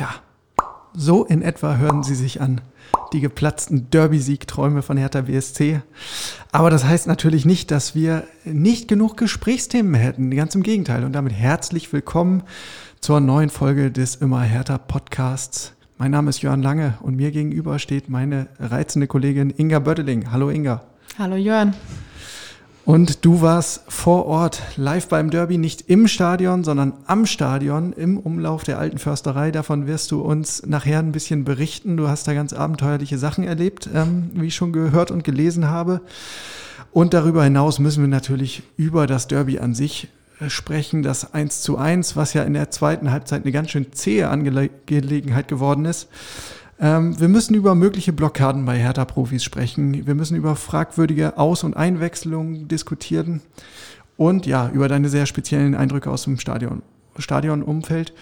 Tja, so in etwa hören sie sich an. Die geplatzten Derby-Siegträume von Hertha BSC. Aber das heißt natürlich nicht, dass wir nicht genug Gesprächsthemen hätten. Ganz im Gegenteil. Und damit herzlich willkommen zur neuen Folge des Immer Hertha Podcasts. Mein Name ist Jörn Lange und mir gegenüber steht meine reizende Kollegin Inga Bödeling. Hallo Inga. Hallo Jörn. Und du warst vor Ort live beim Derby, nicht im Stadion, sondern am Stadion, im Umlauf der alten Försterei. Davon wirst du uns nachher ein bisschen berichten. Du hast da ganz abenteuerliche Sachen erlebt, ähm, wie ich schon gehört und gelesen habe. Und darüber hinaus müssen wir natürlich über das Derby an sich äh, sprechen, das 1 zu 1, was ja in der zweiten Halbzeit eine ganz schön zähe Angelegenheit geworden ist. Ähm, wir müssen über mögliche Blockaden bei Hertha-Profis sprechen. Wir müssen über fragwürdige Aus- und Einwechslungen diskutieren. Und ja, über deine sehr speziellen Eindrücke aus dem Stadion, Stadionumfeld.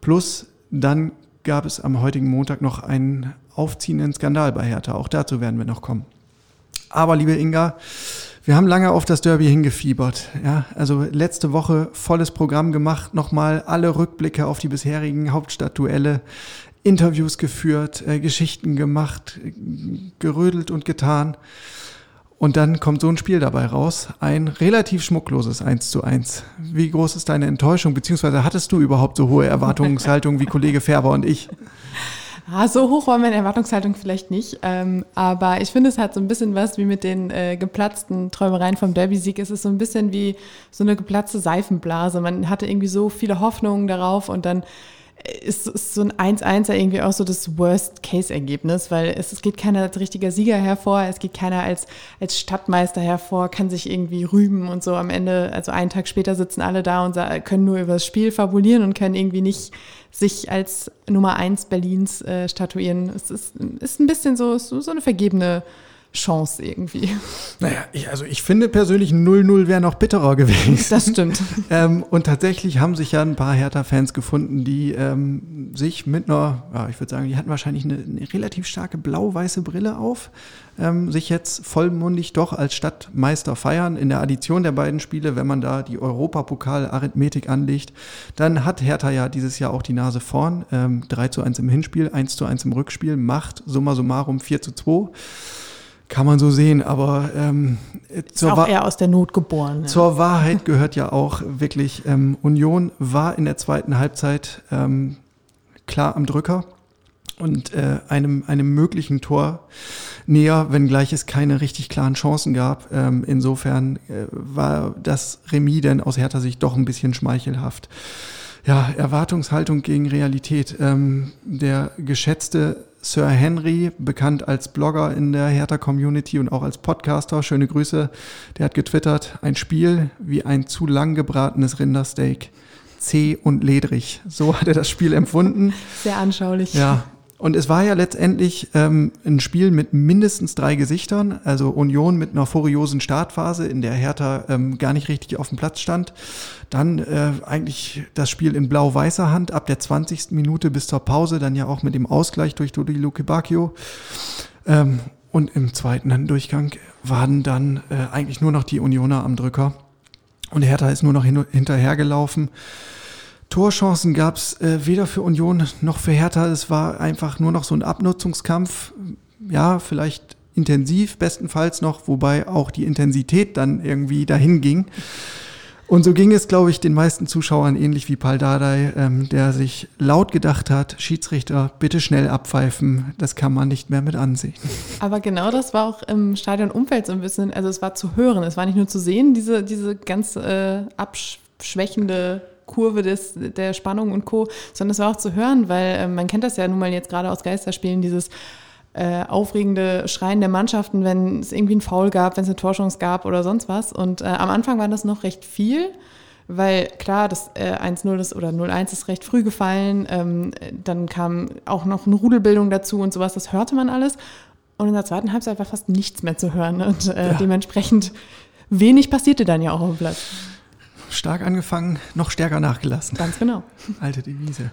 Plus dann gab es am heutigen Montag noch einen aufziehenden Skandal bei Hertha. Auch dazu werden wir noch kommen. Aber liebe Inga, wir haben lange auf das Derby hingefiebert. Ja, also letzte Woche volles Programm gemacht, nochmal alle Rückblicke auf die bisherigen Hauptstadtduelle. Interviews geführt, äh, Geschichten gemacht, gerödelt und getan. Und dann kommt so ein Spiel dabei raus. Ein relativ schmuckloses 1 zu 1. Wie groß ist deine Enttäuschung? Beziehungsweise hattest du überhaupt so hohe Erwartungshaltung wie Kollege Färber und ich? Ah, so hoch war meine Erwartungshaltung vielleicht nicht. Ähm, aber ich finde, es hat so ein bisschen was wie mit den äh, geplatzten Träumereien vom Derby-Sieg. Es ist so ein bisschen wie so eine geplatzte Seifenblase. Man hatte irgendwie so viele Hoffnungen darauf und dann ist, ist so ein 1-1 ja irgendwie auch so das Worst-Case-Ergebnis, weil es, es geht keiner als richtiger Sieger hervor, es geht keiner als, als Stadtmeister hervor, kann sich irgendwie rühmen und so am Ende, also einen Tag später sitzen alle da und können nur über das Spiel fabulieren und können irgendwie nicht sich als Nummer 1 Berlins äh, statuieren. Es ist, ist ein bisschen so, so eine vergebene Chance irgendwie. Naja, ich, also ich finde persönlich 0-0 wäre noch bitterer gewesen. Das stimmt. ähm, und tatsächlich haben sich ja ein paar Hertha-Fans gefunden, die ähm, sich mit einer, ja, ich würde sagen, die hatten wahrscheinlich eine, eine relativ starke blau-weiße Brille auf, ähm, sich jetzt vollmundig doch als Stadtmeister feiern. In der Addition der beiden Spiele, wenn man da die Europapokal-Arithmetik anlegt, dann hat Hertha ja dieses Jahr auch die Nase vorn. Ähm, 3 zu 1 im Hinspiel, 1 zu 1 im Rückspiel, macht summa summarum 4 zu 2. Kann man so sehen, aber ähm, zur auch eher aus der Not geboren. Ja. Zur Wahrheit gehört ja auch wirklich, ähm, Union war in der zweiten Halbzeit ähm, klar am Drücker und äh, einem, einem möglichen Tor näher, wenngleich es keine richtig klaren Chancen gab. Ähm, insofern äh, war das Remis denn aus Hertha Sicht doch ein bisschen schmeichelhaft. Ja, Erwartungshaltung gegen Realität. Ähm, der geschätzte Sir Henry, bekannt als Blogger in der Hertha-Community und auch als Podcaster, schöne Grüße, der hat getwittert, ein Spiel wie ein zu lang gebratenes Rindersteak. Zäh und ledrig. So hat er das Spiel empfunden. Sehr anschaulich. Ja, und es war ja letztendlich ähm, ein Spiel mit mindestens drei Gesichtern, also Union mit einer furiosen Startphase, in der Hertha ähm, gar nicht richtig auf dem Platz stand. Dann äh, eigentlich das Spiel in blau-weißer Hand ab der 20. Minute bis zur Pause, dann ja auch mit dem Ausgleich durch Dodi Lukebakio. Ähm, und im zweiten Durchgang waren dann äh, eigentlich nur noch die Unioner am Drücker. Und Hertha ist nur noch hin hinterhergelaufen. Torchancen gab es äh, weder für Union noch für Hertha. Es war einfach nur noch so ein Abnutzungskampf. Ja, vielleicht intensiv, bestenfalls noch, wobei auch die Intensität dann irgendwie dahin ging. Und so ging es, glaube ich, den meisten Zuschauern ähnlich wie Paul Dardai, ähm, der sich laut gedacht hat, Schiedsrichter, bitte schnell abpfeifen, das kann man nicht mehr mit ansehen. Aber genau das war auch im Stadionumfeld so ein bisschen, also es war zu hören, es war nicht nur zu sehen, diese, diese ganz äh, abschwächende Kurve des, der Spannung und Co., sondern es war auch zu hören, weil äh, man kennt das ja nun mal jetzt gerade aus Geisterspielen, dieses äh, aufregende Schreien der Mannschaften, wenn es irgendwie einen Foul gab, wenn es eine Torschance gab oder sonst was. Und äh, am Anfang war das noch recht viel. weil klar, das äh, 1-0 ist oder 0-1 ist recht früh gefallen. Ähm, dann kam auch noch eine Rudelbildung dazu und sowas, das hörte man alles. Und in der zweiten Halbzeit war fast nichts mehr zu hören. Und äh, ja. dementsprechend wenig passierte dann ja auch auf dem Platz stark angefangen, noch stärker nachgelassen. Ganz genau. Alte Devise.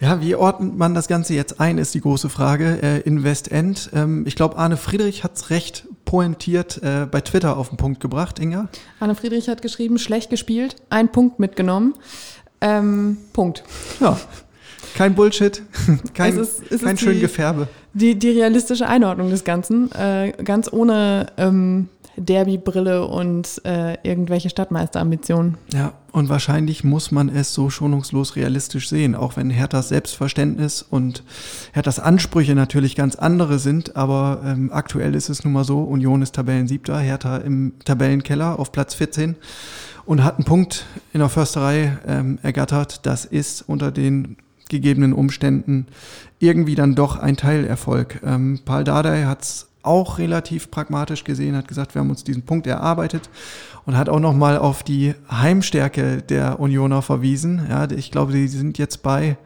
Ja, wie ordnet man das Ganze jetzt ein, ist die große Frage. Äh, in Westend, ähm, ich glaube, Arne Friedrich hat es recht pointiert äh, bei Twitter auf den Punkt gebracht, Inga. Arne Friedrich hat geschrieben, schlecht gespielt, ein Punkt mitgenommen. Ähm, Punkt. Ja, kein Bullshit, kein, es ist, es kein schön die, Gefärbe. Die, die realistische Einordnung des Ganzen, äh, ganz ohne ähm, Derby-Brille und äh, irgendwelche Stadtmeisterambitionen. Ja, und wahrscheinlich muss man es so schonungslos realistisch sehen, auch wenn Herthas Selbstverständnis und Herthas Ansprüche natürlich ganz andere sind. Aber ähm, aktuell ist es nun mal so, Union ist Tabellensiebter, Hertha im Tabellenkeller auf Platz 14 und hat einen Punkt in der Försterei ähm, ergattert. Das ist unter den gegebenen Umständen irgendwie dann doch ein Teilerfolg. Ähm, Paul Dardai hat es auch relativ pragmatisch gesehen, hat gesagt, wir haben uns diesen Punkt erarbeitet und hat auch nochmal auf die Heimstärke der Unioner verwiesen. Ja, ich glaube, die sind jetzt bei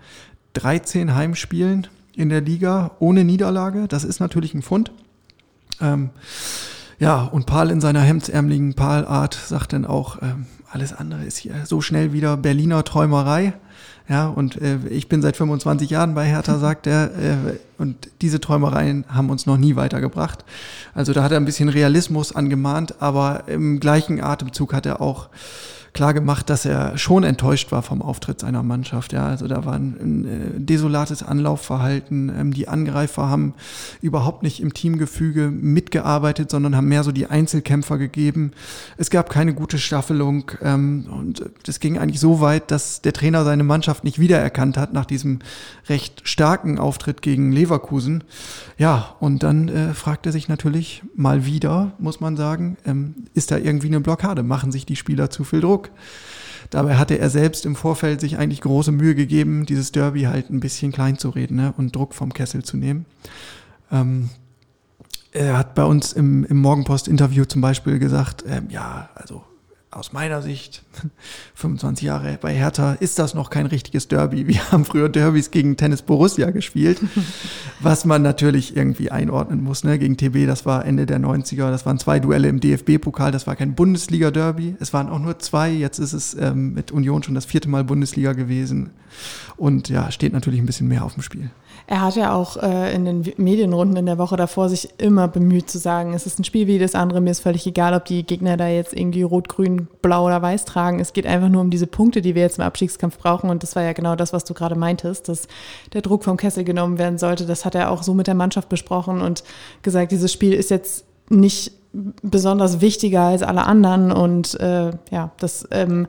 13 Heimspielen in der Liga ohne Niederlage. Das ist natürlich ein Fund. Ähm, ja, und Paul in seiner hemdsärmeligen Paul-Art sagt dann auch, ähm, alles andere ist hier so schnell wieder Berliner Träumerei. Ja, und äh, ich bin seit 25 Jahren bei Hertha, sagt er, äh, und diese Träumereien haben uns noch nie weitergebracht. Also da hat er ein bisschen Realismus angemahnt, aber im gleichen Atemzug hat er auch klar gemacht, dass er schon enttäuscht war vom Auftritt seiner Mannschaft. Ja, also da war ein, ein äh, desolates Anlaufverhalten. Ähm, die Angreifer haben überhaupt nicht im Teamgefüge mitgearbeitet, sondern haben mehr so die Einzelkämpfer gegeben. Es gab keine gute Staffelung ähm, und das ging eigentlich so weit, dass der Trainer seine Mannschaft nicht wiedererkannt hat nach diesem recht starken Auftritt gegen Leverkusen. Ja, und dann äh, fragt er sich natürlich mal wieder, muss man sagen, ähm, ist da irgendwie eine Blockade? Machen sich die Spieler zu viel Druck? Dabei hatte er selbst im Vorfeld sich eigentlich große Mühe gegeben, dieses Derby halt ein bisschen klein zu reden ne, und Druck vom Kessel zu nehmen. Ähm, er hat bei uns im, im Morgenpost-Interview zum Beispiel gesagt, ähm, ja, also aus meiner Sicht, 25 Jahre bei Hertha, ist das noch kein richtiges Derby. Wir haben früher Derbys gegen Tennis Borussia gespielt, was man natürlich irgendwie einordnen muss. Ne? Gegen TB, das war Ende der 90er, das waren zwei Duelle im DFB-Pokal, das war kein Bundesliga-Derby. Es waren auch nur zwei, jetzt ist es ähm, mit Union schon das vierte Mal Bundesliga gewesen. Und ja, steht natürlich ein bisschen mehr auf dem Spiel. Er hat ja auch äh, in den Medienrunden in der Woche davor sich immer bemüht zu sagen, es ist ein Spiel wie das andere, mir ist völlig egal, ob die Gegner da jetzt irgendwie rot, grün, blau oder weiß tragen. Es geht einfach nur um diese Punkte, die wir jetzt im Abstiegskampf brauchen. Und das war ja genau das, was du gerade meintest, dass der Druck vom Kessel genommen werden sollte. Das hat er auch so mit der Mannschaft besprochen und gesagt, dieses Spiel ist jetzt nicht besonders wichtiger als alle anderen. Und äh, ja, das ähm,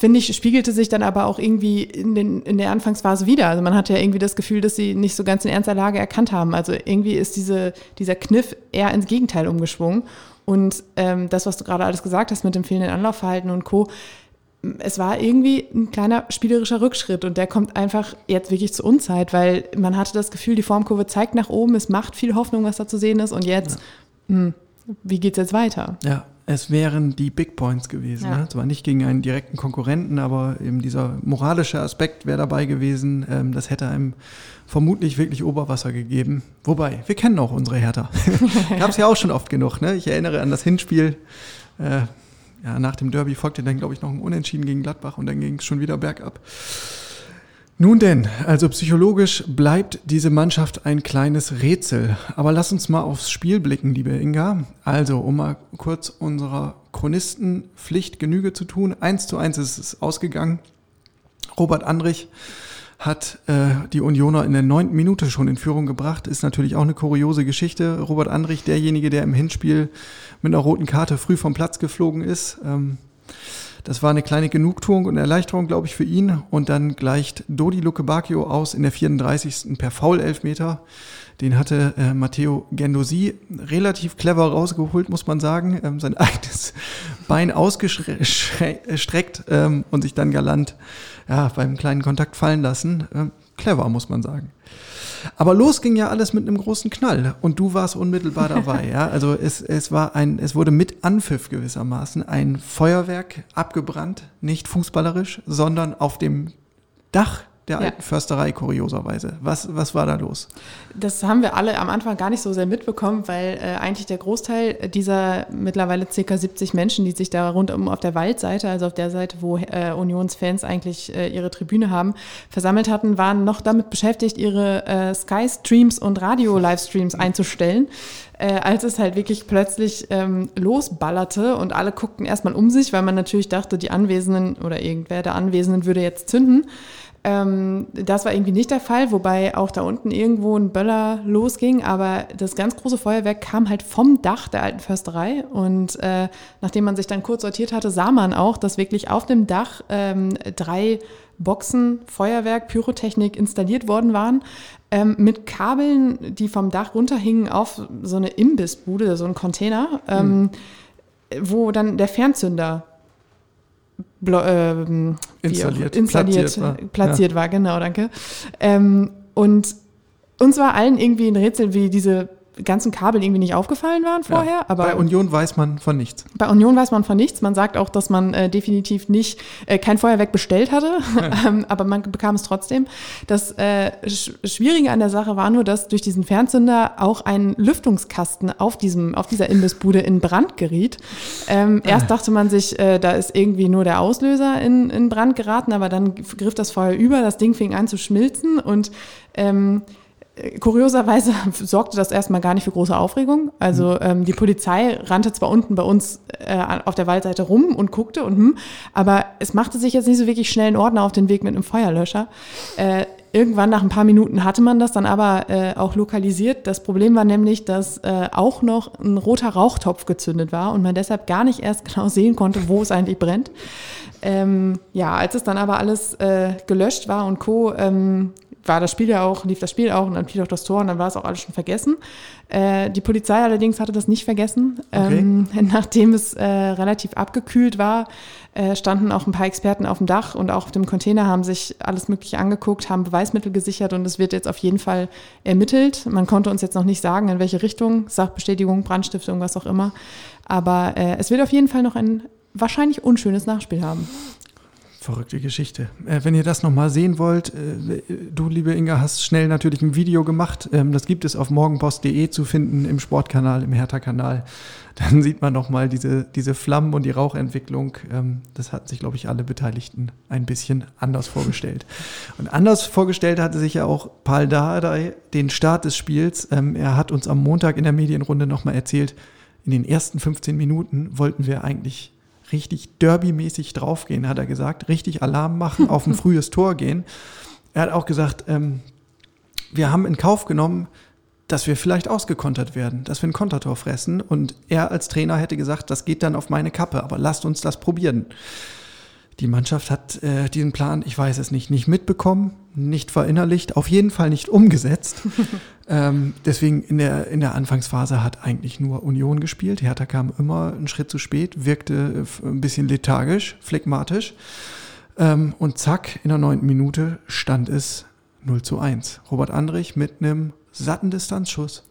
finde ich, spiegelte sich dann aber auch irgendwie in, den, in der Anfangsphase wieder. Also man hatte ja irgendwie das Gefühl, dass sie nicht so ganz in ernster Lage erkannt haben. Also irgendwie ist diese, dieser Kniff eher ins Gegenteil umgeschwungen. Und ähm, das, was du gerade alles gesagt hast mit dem fehlenden Anlaufverhalten und Co., es war irgendwie ein kleiner spielerischer Rückschritt und der kommt einfach jetzt wirklich zu Unzeit, weil man hatte das Gefühl, die Formkurve zeigt nach oben, es macht viel Hoffnung, was da zu sehen ist und jetzt, ja. mh, hm, wie geht's jetzt weiter? Ja, es wären die Big Points gewesen. Ja. Ne? Zwar nicht gegen einen direkten Konkurrenten, aber eben dieser moralische Aspekt wäre dabei gewesen. Ähm, das hätte einem vermutlich wirklich Oberwasser gegeben. Wobei, wir kennen auch unsere Hertha. Gab es ja auch schon oft genug. Ne? Ich erinnere an das Hinspiel. Äh, ja, nach dem Derby folgte dann, glaube ich, noch ein Unentschieden gegen Gladbach und dann ging es schon wieder bergab. Nun denn, also psychologisch bleibt diese Mannschaft ein kleines Rätsel. Aber lass uns mal aufs Spiel blicken, liebe Inga. Also, um mal kurz unserer Chronistenpflicht Genüge zu tun. Eins zu eins ist es ausgegangen. Robert Andrich hat äh, die Unioner in der neunten Minute schon in Führung gebracht. Ist natürlich auch eine kuriose Geschichte. Robert Andrich, derjenige, der im Hinspiel mit einer roten Karte früh vom Platz geflogen ist. Ähm, das war eine kleine Genugtuung und Erleichterung, glaube ich, für ihn. Und dann gleicht Dodi Lukebakio aus in der 34. per Foul-Elfmeter. Den hatte äh, Matteo Gendosi relativ clever rausgeholt, muss man sagen. Ähm, sein eigenes Bein ausgestreckt ähm, und sich dann galant ja, beim kleinen Kontakt fallen lassen. Ähm, clever, muss man sagen. Aber los ging ja alles mit einem großen Knall und du warst unmittelbar dabei. ja? Also es, es war ein, es wurde mit Anpfiff gewissermaßen ein Feuerwerk abgebrannt, nicht fußballerisch, sondern auf dem Dach der Ja. alten Försterei, kurioserweise. Was, was war da los? Das haben wir alle am Anfang gar nicht so sehr mitbekommen, weil äh, eigentlich der Großteil dieser mittlerweile ca. 70 Menschen, die sich da rundum auf der Waldseite, also auf der Seite, wo äh, Unionsfans eigentlich äh, ihre Tribüne haben, versammelt hatten, waren noch damit beschäftigt, ihre äh, Sky-Streams und Radio-Livestreams einzustellen. Äh, als es halt wirklich plötzlich ähm, losballerte und alle guckten erstmal um sich, weil man natürlich dachte, die Anwesenden oder irgendwer der Anwesenden würde jetzt zünden. Ähm, das war irgendwie nicht der Fall, wobei auch da unten irgendwo ein Böller losging, aber das ganz große Feuerwerk kam halt vom Dach der alten Försterei und äh, nachdem man sich dann kurz sortiert hatte, sah man auch, dass wirklich auf dem Dach ähm, drei Boxen Feuerwerk, Pyrotechnik installiert worden waren, ähm, mit Kabeln, die vom Dach runterhingen auf so eine Imbissbude, so ein Container, ähm, wo dann der Fernzünder ähm, Installiert, installiert platziert war. platziert war, genau, danke. Ähm, und uns war allen irgendwie ein Rätsel, wie diese ganzen Kabel irgendwie nicht aufgefallen waren vorher. Ja. aber Bei Union weiß man von nichts. bei Union weiß man von nichts. Man sagt auch, dass man äh, definitiv nicht äh, kein Feuerwerk bestellt hatte, ähm, aber man bekam es trotzdem. Das äh, Sch Schwierige an der Sache war nur, dass durch diesen Fernzünder auch ein Lüftungskasten auf diesem auf dieser Imbissbude in Brand geriet. Ähm, erst dachte man sich, äh, da ist irgendwie nur der Auslöser in, in Brand geraten, aber dann griff das Feuer über, das Ding fing an zu schmilzen und ähm, Kurioserweise sorgte das erstmal gar nicht für große Aufregung. Also ähm, die Polizei rannte zwar unten bei uns äh, auf der Waldseite rum und guckte und hm, aber es machte sich jetzt nicht so wirklich schnell ein Ordner auf den Weg mit einem Feuerlöscher. Äh, irgendwann nach ein paar Minuten hatte man das dann aber äh, auch lokalisiert. Das Problem war nämlich, dass äh, auch noch ein roter Rauchtopf gezündet war und man deshalb gar nicht erst genau sehen konnte, wo es eigentlich brennt. Ähm, ja, als es dann aber alles äh, gelöscht war und Co., ähm, war das Spiel ja auch, lief das Spiel auch und dann fiel auch das Tor und dann war es auch alles schon vergessen. Äh, die Polizei allerdings hatte das nicht vergessen. Okay. Ähm, nachdem es äh, relativ abgekühlt war, äh, standen auch ein paar Experten auf dem Dach und auch auf dem Container, haben sich alles Mögliche angeguckt, haben Beweismittel gesichert und es wird jetzt auf jeden Fall ermittelt. Man konnte uns jetzt noch nicht sagen, in welche Richtung, Sachbestätigung, Brandstiftung, was auch immer. Aber äh, es wird auf jeden Fall noch ein wahrscheinlich unschönes Nachspiel haben. Verrückte Geschichte. Äh, wenn ihr das nochmal sehen wollt, äh, du, liebe Inga, hast schnell natürlich ein Video gemacht. Ähm, das gibt es auf morgenpost.de zu finden, im Sportkanal, im Hertha-Kanal. Dann sieht man nochmal diese, diese Flammen und die Rauchentwicklung. Ähm, das hatten sich, glaube ich, alle Beteiligten ein bisschen anders vorgestellt. Und anders vorgestellt hatte sich ja auch Paul Dardai den Start des Spiels. Ähm, er hat uns am Montag in der Medienrunde nochmal erzählt, in den ersten 15 Minuten wollten wir eigentlich richtig derbymäßig draufgehen, hat er gesagt. Richtig Alarm machen, auf ein frühes Tor gehen. Er hat auch gesagt, ähm, wir haben in Kauf genommen, dass wir vielleicht ausgekontert werden, dass wir ein Kontertor fressen. Und er als Trainer hätte gesagt, das geht dann auf meine Kappe, aber lasst uns das probieren. Die Mannschaft hat äh, diesen Plan, ich weiß es nicht, nicht mitbekommen, nicht verinnerlicht, auf jeden Fall nicht umgesetzt. ähm, deswegen in der, in der Anfangsphase hat eigentlich nur Union gespielt. Hertha kam immer einen Schritt zu spät, wirkte äh, ein bisschen lethargisch, phlegmatisch. Ähm, und zack, in der neunten Minute stand es 0 zu 1. Robert Andrich mit einem satten Distanzschuss.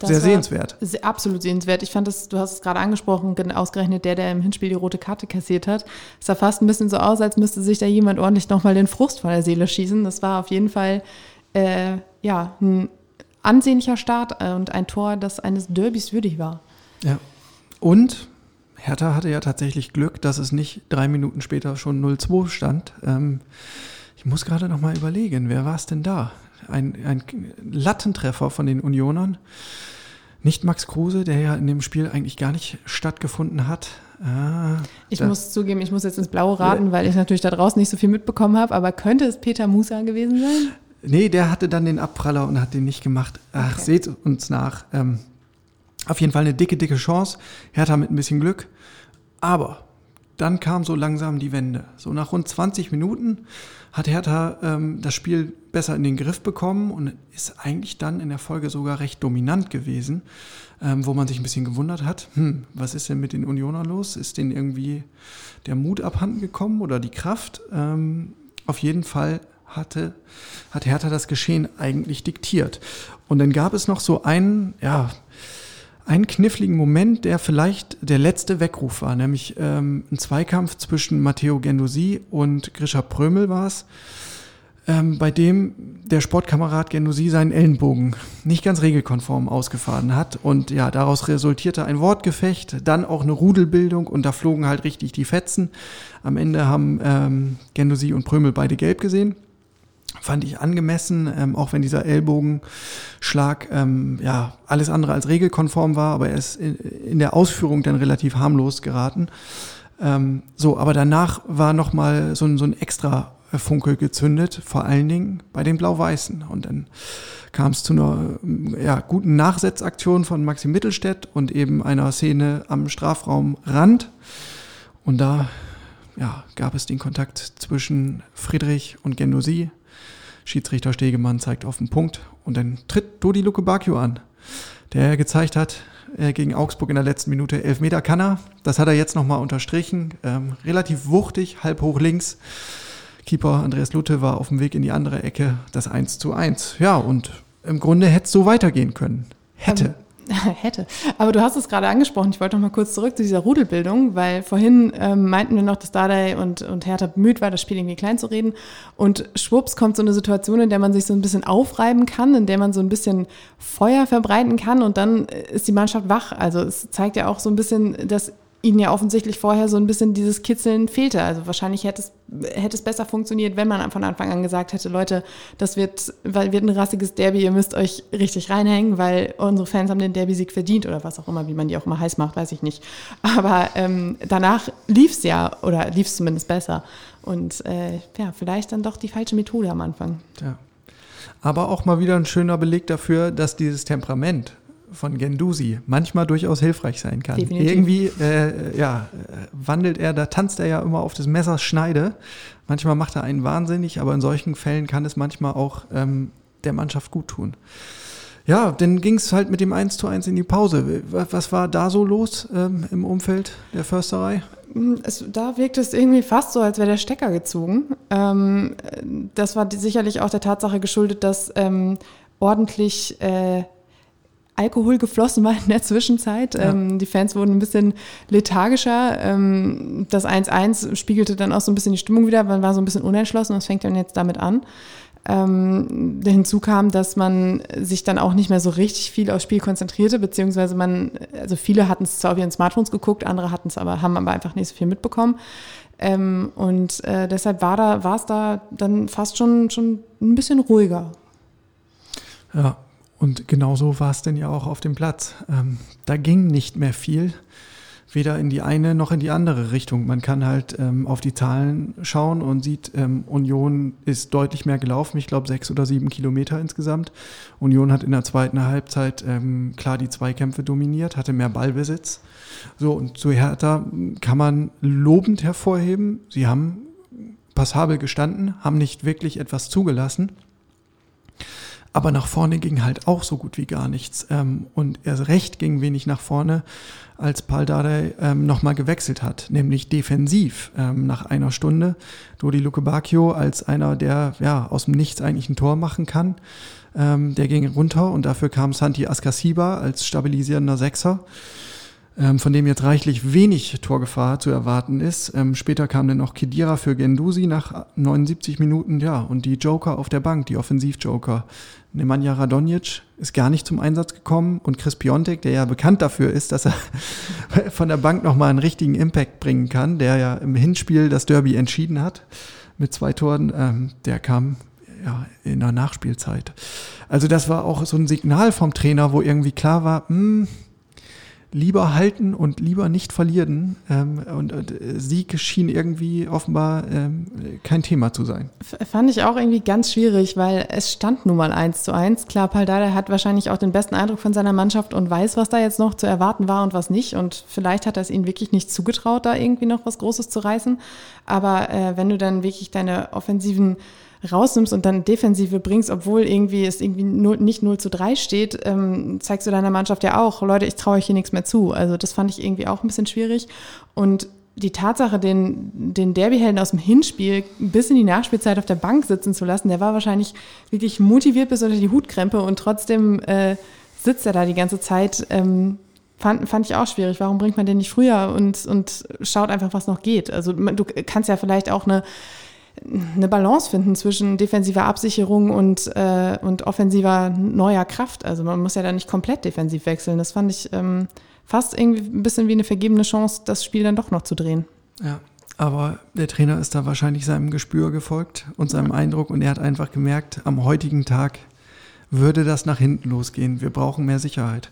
Das Sehr sehenswert. se- Absolut sehenswert. Ich fand das, du hast es gerade angesprochen, ausgerechnet der, der im Hinspiel die rote Karte kassiert hat. Es sah fast ein bisschen so aus, als müsste sich da jemand ordentlich nochmal den Frust von der Seele schießen. Das war auf jeden Fall äh, ja, ein ansehnlicher Start äh, und ein Tor, das eines Derbys würdig war. Ja. Und Hertha hatte ja tatsächlich Glück, dass es nicht drei Minuten später schon 0-2 stand. Ähm, ich muss gerade noch mal überlegen, wer war es denn da? Ein, ein Lattentreffer von den Unionern. Nicht Max Kruse, der ja in dem Spiel eigentlich gar nicht stattgefunden hat. Ah, Ich muss zugeben, ich muss jetzt ins Blaue raten, weil ich natürlich da draußen nicht so viel mitbekommen habe, aber könnte es Peter Musa gewesen sein? Nee, der hatte dann den Abpraller und hat den nicht gemacht. Ach, Okay. seht uns nach. Ähm, auf jeden Fall eine dicke, dicke Chance. Hertha mit ein bisschen Glück. Aber dann kam so langsam die Wende. So nach rund 20 Minuten hat Hertha ähm, das Spiel besser in den Griff bekommen und ist eigentlich dann in der Folge sogar recht dominant gewesen, ähm, wo man sich ein bisschen gewundert hat, hm, was ist denn mit den Unionern los? Ist denen irgendwie der Mut abhanden gekommen oder die Kraft? Ähm, auf jeden Fall hatte, hat Hertha das Geschehen eigentlich diktiert. Und dann gab es noch so einen, ja, einen kniffligen Moment, der vielleicht der letzte Weckruf war, nämlich ähm, ein Zweikampf zwischen Matteo Gendosi und Grisha Prömel war es, ähm, bei dem der Sportkamerad Gendosi seinen Ellenbogen nicht ganz regelkonform ausgefahren hat. Und ja, daraus resultierte ein Wortgefecht, dann auch eine Rudelbildung und da flogen halt richtig die Fetzen. Am Ende haben ähm, Gendosi und Prömel beide gelb gesehen fand ich angemessen, ähm, auch wenn dieser Ellbogenschlag ähm, ja alles andere als regelkonform war, aber er ist in, in der Ausführung dann relativ harmlos geraten. Ähm, so, aber danach war noch mal so ein, so ein extra Funkel gezündet, vor allen Dingen bei den Blau-Weißen. Und dann kam es zu einer ja, guten Nachsetzaktion von Maxim Mittelstädt und eben einer Szene am Strafraumrand. Und da ja, gab es den Kontakt zwischen Friedrich und Genosi. Schiedsrichter Stegemann zeigt auf den Punkt und dann tritt Dodi Luke Bakio an, der gezeigt hat, gegen Augsburg in der letzten Minute elf Meter kann er. Das hat er jetzt nochmal unterstrichen. Ähm, relativ wuchtig, halb hoch links. Keeper Andreas Lute war auf dem Weg in die andere Ecke, das 1 zu 1. Ja, und im Grunde hätte es so weitergehen können. Hätte. Hätte. Aber du hast es gerade angesprochen. Ich wollte noch mal kurz zurück zu dieser Rudelbildung, weil vorhin ähm, meinten wir noch, dass Dardai und, und Hertha bemüht war, das Spiel irgendwie klein zu reden. Und schwupps kommt so eine Situation, in der man sich so ein bisschen aufreiben kann, in der man so ein bisschen Feuer verbreiten kann und dann ist die Mannschaft wach. Also es zeigt ja auch so ein bisschen, dass ihnen ja offensichtlich vorher so ein bisschen dieses Kitzeln fehlte. Also wahrscheinlich hätte es, hätte es besser funktioniert, wenn man von Anfang an gesagt hätte, Leute, das wird, wird ein rassiges Derby, ihr müsst euch richtig reinhängen, weil unsere Fans haben den Derby-Sieg verdient oder was auch immer, wie man die auch immer heiß macht, weiß ich nicht. Aber ähm, danach lief es ja oder lief es zumindest besser. Und äh, ja, vielleicht dann doch die falsche Methode am Anfang. Ja. Aber auch mal wieder ein schöner Beleg dafür, dass dieses Temperament von Gendusi manchmal durchaus hilfreich sein kann. Definitiv. Irgendwie äh, ja, wandelt er, da tanzt er ja immer auf des Messers Schneide. Manchmal macht er einen wahnsinnig, aber in solchen Fällen kann es manchmal auch ähm, der Mannschaft gut tun. Ja, dann ging es halt mit dem 1 zu 1 in die Pause. Was war da so los ähm, im Umfeld der Försterei? Es, da wirkt es irgendwie fast so, als wäre der Stecker gezogen. Ähm, das war sicherlich auch der Tatsache geschuldet, dass ähm, ordentlich äh, Alkohol geflossen war in der Zwischenzeit. Ja. Ähm, die Fans wurden ein bisschen lethargischer. Ähm, das 1-1 spiegelte dann auch so ein bisschen die Stimmung wieder. Man war so ein bisschen unentschlossen. Das fängt dann jetzt damit an. Ähm, hinzu kam, dass man sich dann auch nicht mehr so richtig viel aufs Spiel konzentrierte, beziehungsweise man, also viele hatten es zwar auf ihren Smartphones geguckt, andere hatten es aber, haben aber einfach nicht so viel mitbekommen. Ähm, und äh, deshalb war da, war es da dann fast schon, schon ein bisschen ruhiger. Ja, und genauso war es denn ja auch auf dem Platz. Ähm, da ging nicht mehr viel, weder in die eine noch in die andere Richtung. Man kann halt ähm, auf die Zahlen schauen und sieht, ähm, Union ist deutlich mehr gelaufen. Ich glaube sechs oder sieben Kilometer insgesamt. Union hat in der zweiten Halbzeit ähm, klar die Zweikämpfe dominiert, hatte mehr Ballbesitz. So, und zu Hertha kann man lobend hervorheben. Sie haben passabel gestanden, haben nicht wirklich etwas zugelassen. Aber nach vorne ging halt auch so gut wie gar nichts. Ähm, und erst recht ging wenig nach vorne, als Paul Dardai ähm, nochmal gewechselt hat, nämlich defensiv ähm, nach einer Stunde. Dodi Luke Bacchio als einer, der ja aus dem Nichts eigentlich ein Tor machen kann. Ähm, der ging runter und dafür kam Santi Ascasiba als stabilisierender Sechser von dem jetzt reichlich wenig Torgefahr zu erwarten ist. Ähm, später kam dann noch Kedira für Gendusi nach 79 Minuten, ja, und die Joker auf der Bank, die Offensivjoker. Nemanja Radonjic ist gar nicht zum Einsatz gekommen und Chris Piontek, der ja bekannt dafür ist, dass er von der Bank nochmal einen richtigen Impact bringen kann, der ja im Hinspiel das Derby entschieden hat mit zwei Toren, ähm, der kam ja, in der Nachspielzeit. Also das war auch so ein Signal vom Trainer, wo irgendwie klar war, mh, hm, lieber halten und lieber nicht verlieren. Ähm, und, und Sieg schien irgendwie offenbar ähm, kein Thema zu sein. Fand ich auch irgendwie ganz schwierig, weil es stand nun mal eins zu eins. Klar, Paldada hat wahrscheinlich auch den besten Eindruck von seiner Mannschaft und weiß, was da jetzt noch zu erwarten war und was nicht. Und vielleicht hat er es ihnen wirklich nicht zugetraut, da irgendwie noch was Großes zu reißen. Aber äh, wenn du dann wirklich deine offensiven rausnimmst und dann Defensive bringst, obwohl irgendwie es irgendwie 0, nicht 0 zu 3 steht, ähm, zeigst du deiner Mannschaft ja auch, Leute, ich traue euch hier nichts mehr zu. Also das fand ich irgendwie auch ein bisschen schwierig. Und die Tatsache, den, den Derby-Helden aus dem Hinspiel bis in die Nachspielzeit auf der Bank sitzen zu lassen, der war wahrscheinlich wirklich motiviert bis unter die Hutkrempe und trotzdem äh, sitzt er da die ganze Zeit. Ähm, fand, fand ich auch schwierig. Warum bringt man den nicht früher und, und schaut einfach, was noch geht? Also du kannst ja vielleicht auch eine, eine Balance finden zwischen defensiver Absicherung und, äh, und offensiver neuer Kraft. Also man muss ja da nicht komplett defensiv wechseln. Das fand ich ähm, fast irgendwie ein bisschen wie eine vergebene Chance, das Spiel dann doch noch zu drehen. Ja, aber der Trainer ist da wahrscheinlich seinem Gespür gefolgt und seinem Eindruck und er hat einfach gemerkt, am heutigen Tag würde das nach hinten losgehen. Wir brauchen mehr Sicherheit.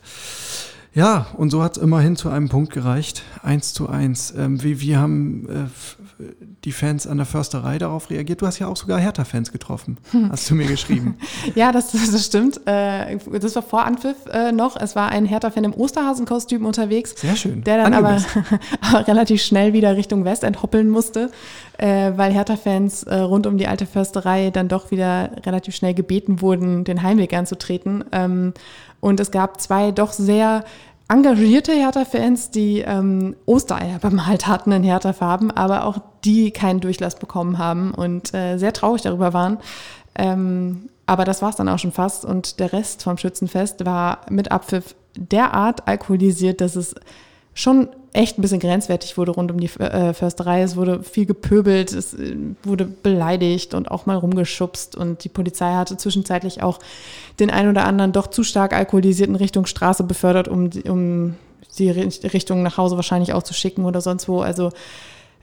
Ja, und so hat es immerhin zu einem Punkt gereicht. Eins zu eins. Ähm, wie, wie haben äh, die Fans an der Försterei darauf reagiert? Du hast ja auch sogar Hertha-Fans getroffen, hast du mir geschrieben. ja, das, das stimmt. Äh, das war vor Anpfiff äh, noch. Es war ein Hertha-Fan im Osterhasenkostüm unterwegs. Sehr schön. Der dann aber, aber, relativ schnell wieder Richtung West enthoppeln musste, äh, weil Hertha-Fans äh, rund um die alte Försterei dann doch wieder relativ schnell gebeten wurden, den Heimweg anzutreten. Ähm, und es gab zwei doch sehr engagierte Hertha-Fans, die ähm, Ostereier bemalt hatten in Hertha-Farben, aber auch die keinen Durchlass bekommen haben und äh, sehr traurig darüber waren. Ähm, aber das war es dann auch schon fast. Und der Rest vom Schützenfest war mit Abpfiff derart alkoholisiert, dass es schon echt ein bisschen grenzwertig wurde rund um die äh, Försterei. Es wurde viel gepöbelt, es äh, wurde beleidigt und auch mal rumgeschubst. Und die Polizei hatte zwischenzeitlich auch den ein oder anderen doch zu stark alkoholisierten Richtung Straße befördert, um, um die Richtung nach Hause wahrscheinlich auch zu schicken oder sonst wo. Also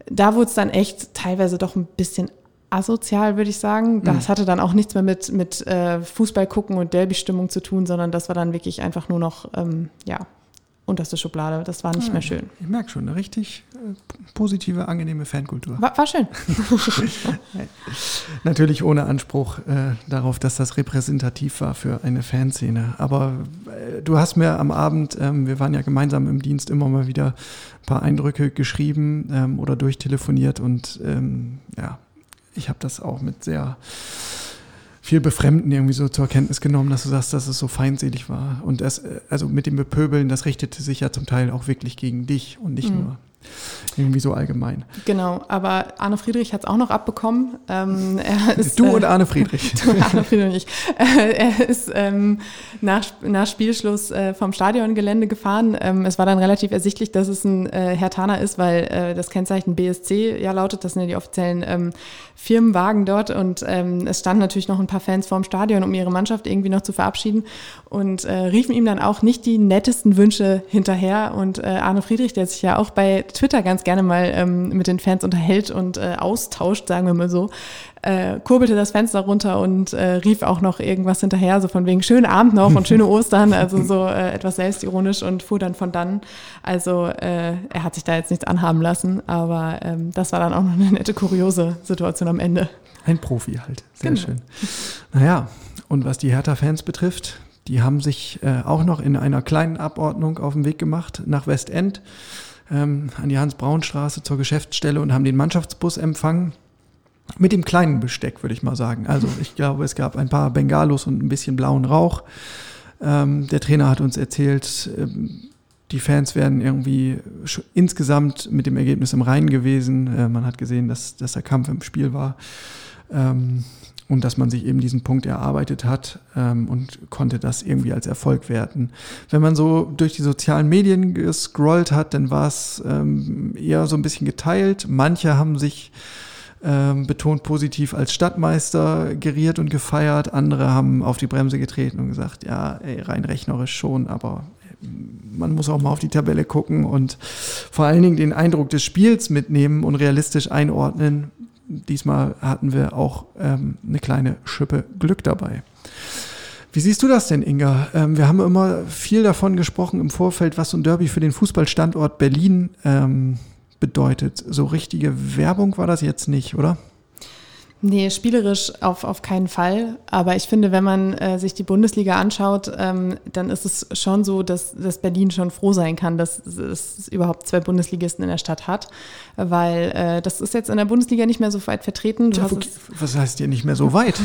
da wurde es dann echt teilweise doch ein bisschen asozial, würde ich sagen. Das mhm. hatte dann auch nichts mehr mit, mit äh, Fußball gucken und Derby-Stimmung zu tun, sondern das war dann wirklich einfach nur noch, ähm, ja, unterste Schublade. Das war nicht ja, mehr schön. Ich merke schon, eine richtig äh, positive, angenehme Fankultur. War, war schön. Natürlich ohne Anspruch äh, darauf, dass das repräsentativ war für eine Fanszene. Aber äh, du hast mir am Abend, ähm, wir waren ja gemeinsam im Dienst, immer mal wieder ein paar Eindrücke geschrieben ähm, oder durchtelefoniert und ähm, ja, ich habe das auch mit sehr viel Befremden irgendwie so zur Kenntnis genommen, dass du sagst, dass es so feindselig war. Und das, äh, also mit dem Bepöbeln, das richtete sich ja zum Teil auch wirklich gegen dich und nicht mhm. nur irgendwie so allgemein. Genau, aber Arne Friedrich hat es auch noch abbekommen. Ähm, ist, du und äh, Arne Friedrich. du, Arne Friedrich. Äh, er ist ähm, nach, nach Spielschluss äh, vom Stadiongelände gefahren. Ähm, es war dann relativ ersichtlich, dass es ein äh, Hertaner ist, weil äh, das Kennzeichen BSC ja lautet, das sind ja die offiziellen ähm, Firmenwagen dort und ähm, es standen natürlich noch ein paar Fans vorm Stadion, um ihre Mannschaft irgendwie noch zu verabschieden und äh, riefen ihm dann auch nicht die nettesten Wünsche hinterher und äh, Arne Friedrich, der sich ja auch bei Twitter ganz gerne mal ähm, mit den Fans unterhält und äh, austauscht, sagen wir mal so, äh, kurbelte das Fenster runter und äh, rief auch noch irgendwas hinterher, so von wegen schönen Abend noch und schöne Ostern, also so äh, etwas selbstironisch und fuhr dann von dann. Also äh, er hat sich da jetzt nichts anhaben lassen, aber ähm, das war dann auch noch eine nette, kuriose Situation am Ende. Ein Profi halt, sehr genau. schön. Naja, und was die Hertha-Fans betrifft, die haben sich äh, auch noch in einer kleinen Abordnung auf den Weg gemacht nach Westend ähm, an die Hans-Braun-Straße zur Geschäftsstelle und haben den Mannschaftsbus empfangen. Mit dem kleinen Besteck, würde ich mal sagen. Also ich glaube, es gab ein paar Bengalos und ein bisschen blauen Rauch. Ähm, der Trainer hat uns erzählt, ähm, die Fans werden irgendwie insgesamt mit dem Ergebnis im Reinen gewesen. Äh, man hat gesehen, dass, dass der Kampf im Spiel war. Ähm, und dass man sich eben diesen Punkt erarbeitet hat ähm, und konnte das irgendwie als Erfolg werten. Wenn man so durch die sozialen Medien gescrollt hat, dann war es ähm, eher so ein bisschen geteilt. Manche haben sich ähm, betont positiv als Stadtmeister geriert und gefeiert, andere haben auf die Bremse getreten und gesagt, ja, ey, rein rechnerisch schon, aber äh, man muss auch mal auf die Tabelle gucken und vor allen Dingen den Eindruck des Spiels mitnehmen und realistisch einordnen, diesmal hatten wir auch ähm, eine kleine Schippe Glück dabei. Wie siehst du das denn, Inga? Ähm, wir haben immer viel davon gesprochen im Vorfeld, was so ein Derby für den Fußballstandort Berlin ähm, bedeutet. So richtige Werbung war das jetzt nicht, oder? Nee, spielerisch auf, auf keinen Fall. Aber ich finde, wenn man äh, sich die Bundesliga anschaut, ähm, dann ist es schon so, dass, dass Berlin schon froh sein kann, dass es überhaupt zwei Bundesligisten in der Stadt hat. Weil äh, das ist jetzt in der Bundesliga nicht mehr so weit vertreten. Ja, wo, was heißt hier nicht mehr so weit?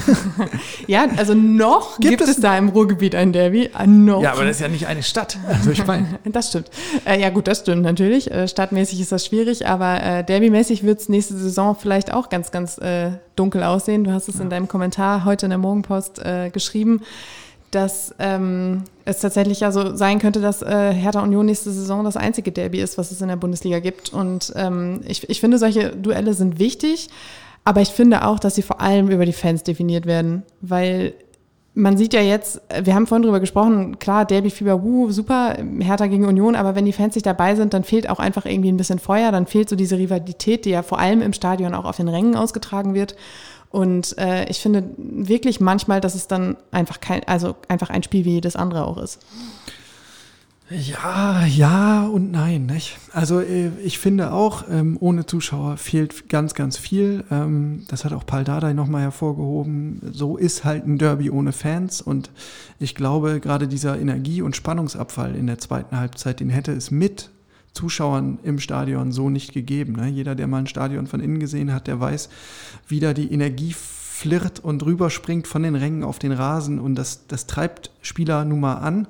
ja, also noch gibt, gibt es, es, da im Ruhrgebiet ein Derby. Äh, noch. Ja, aber das ist ja nicht eine Stadt. Also ich meine. das stimmt. Äh, ja gut, das stimmt natürlich. Äh, stadtmäßig ist das schwierig, aber äh, Derbymäßig wird es nächste Saison vielleicht auch ganz, ganz äh, dunkel aussehen. Du hast es ja. in deinem Kommentar heute in der Morgenpost äh, geschrieben, dass ähm, es tatsächlich ja so sein könnte, dass äh, Hertha Union nächste Saison das einzige Derby ist, was es in der Bundesliga gibt. Und ähm, ich, ich finde, solche Duelle sind wichtig. Aber ich finde auch, dass sie vor allem über die Fans definiert werden, weil man sieht ja jetzt, wir haben vorhin drüber gesprochen, klar, Derby-Fieber, wuh, super, Hertha gegen Union, aber wenn die Fans nicht dabei sind, dann fehlt auch einfach irgendwie ein bisschen Feuer, dann fehlt so diese Rivalität, die ja vor allem im Stadion auch auf den Rängen ausgetragen wird. Und äh, ich finde wirklich manchmal, dass es dann einfach kein, also einfach ein Spiel wie jedes andere auch ist. Ja, ja und nein. Nicht? Also äh, ich finde auch, ähm, ohne Zuschauer fehlt ganz, ganz viel. Ähm, das hat auch Paul Dardai nochmal hervorgehoben. So ist halt ein Derby ohne Fans. Und ich glaube, gerade dieser Energie- und Spannungsabfall in der zweiten Halbzeit, den hätte es mit Zuschauern im Stadion so nicht gegeben. Ne? Jeder, der mal ein Stadion von innen gesehen hat, der weiß, wie da die Energie flirrt und rüberspringt von den Rängen auf den Rasen. Und das, das treibt Spieler nun mal an.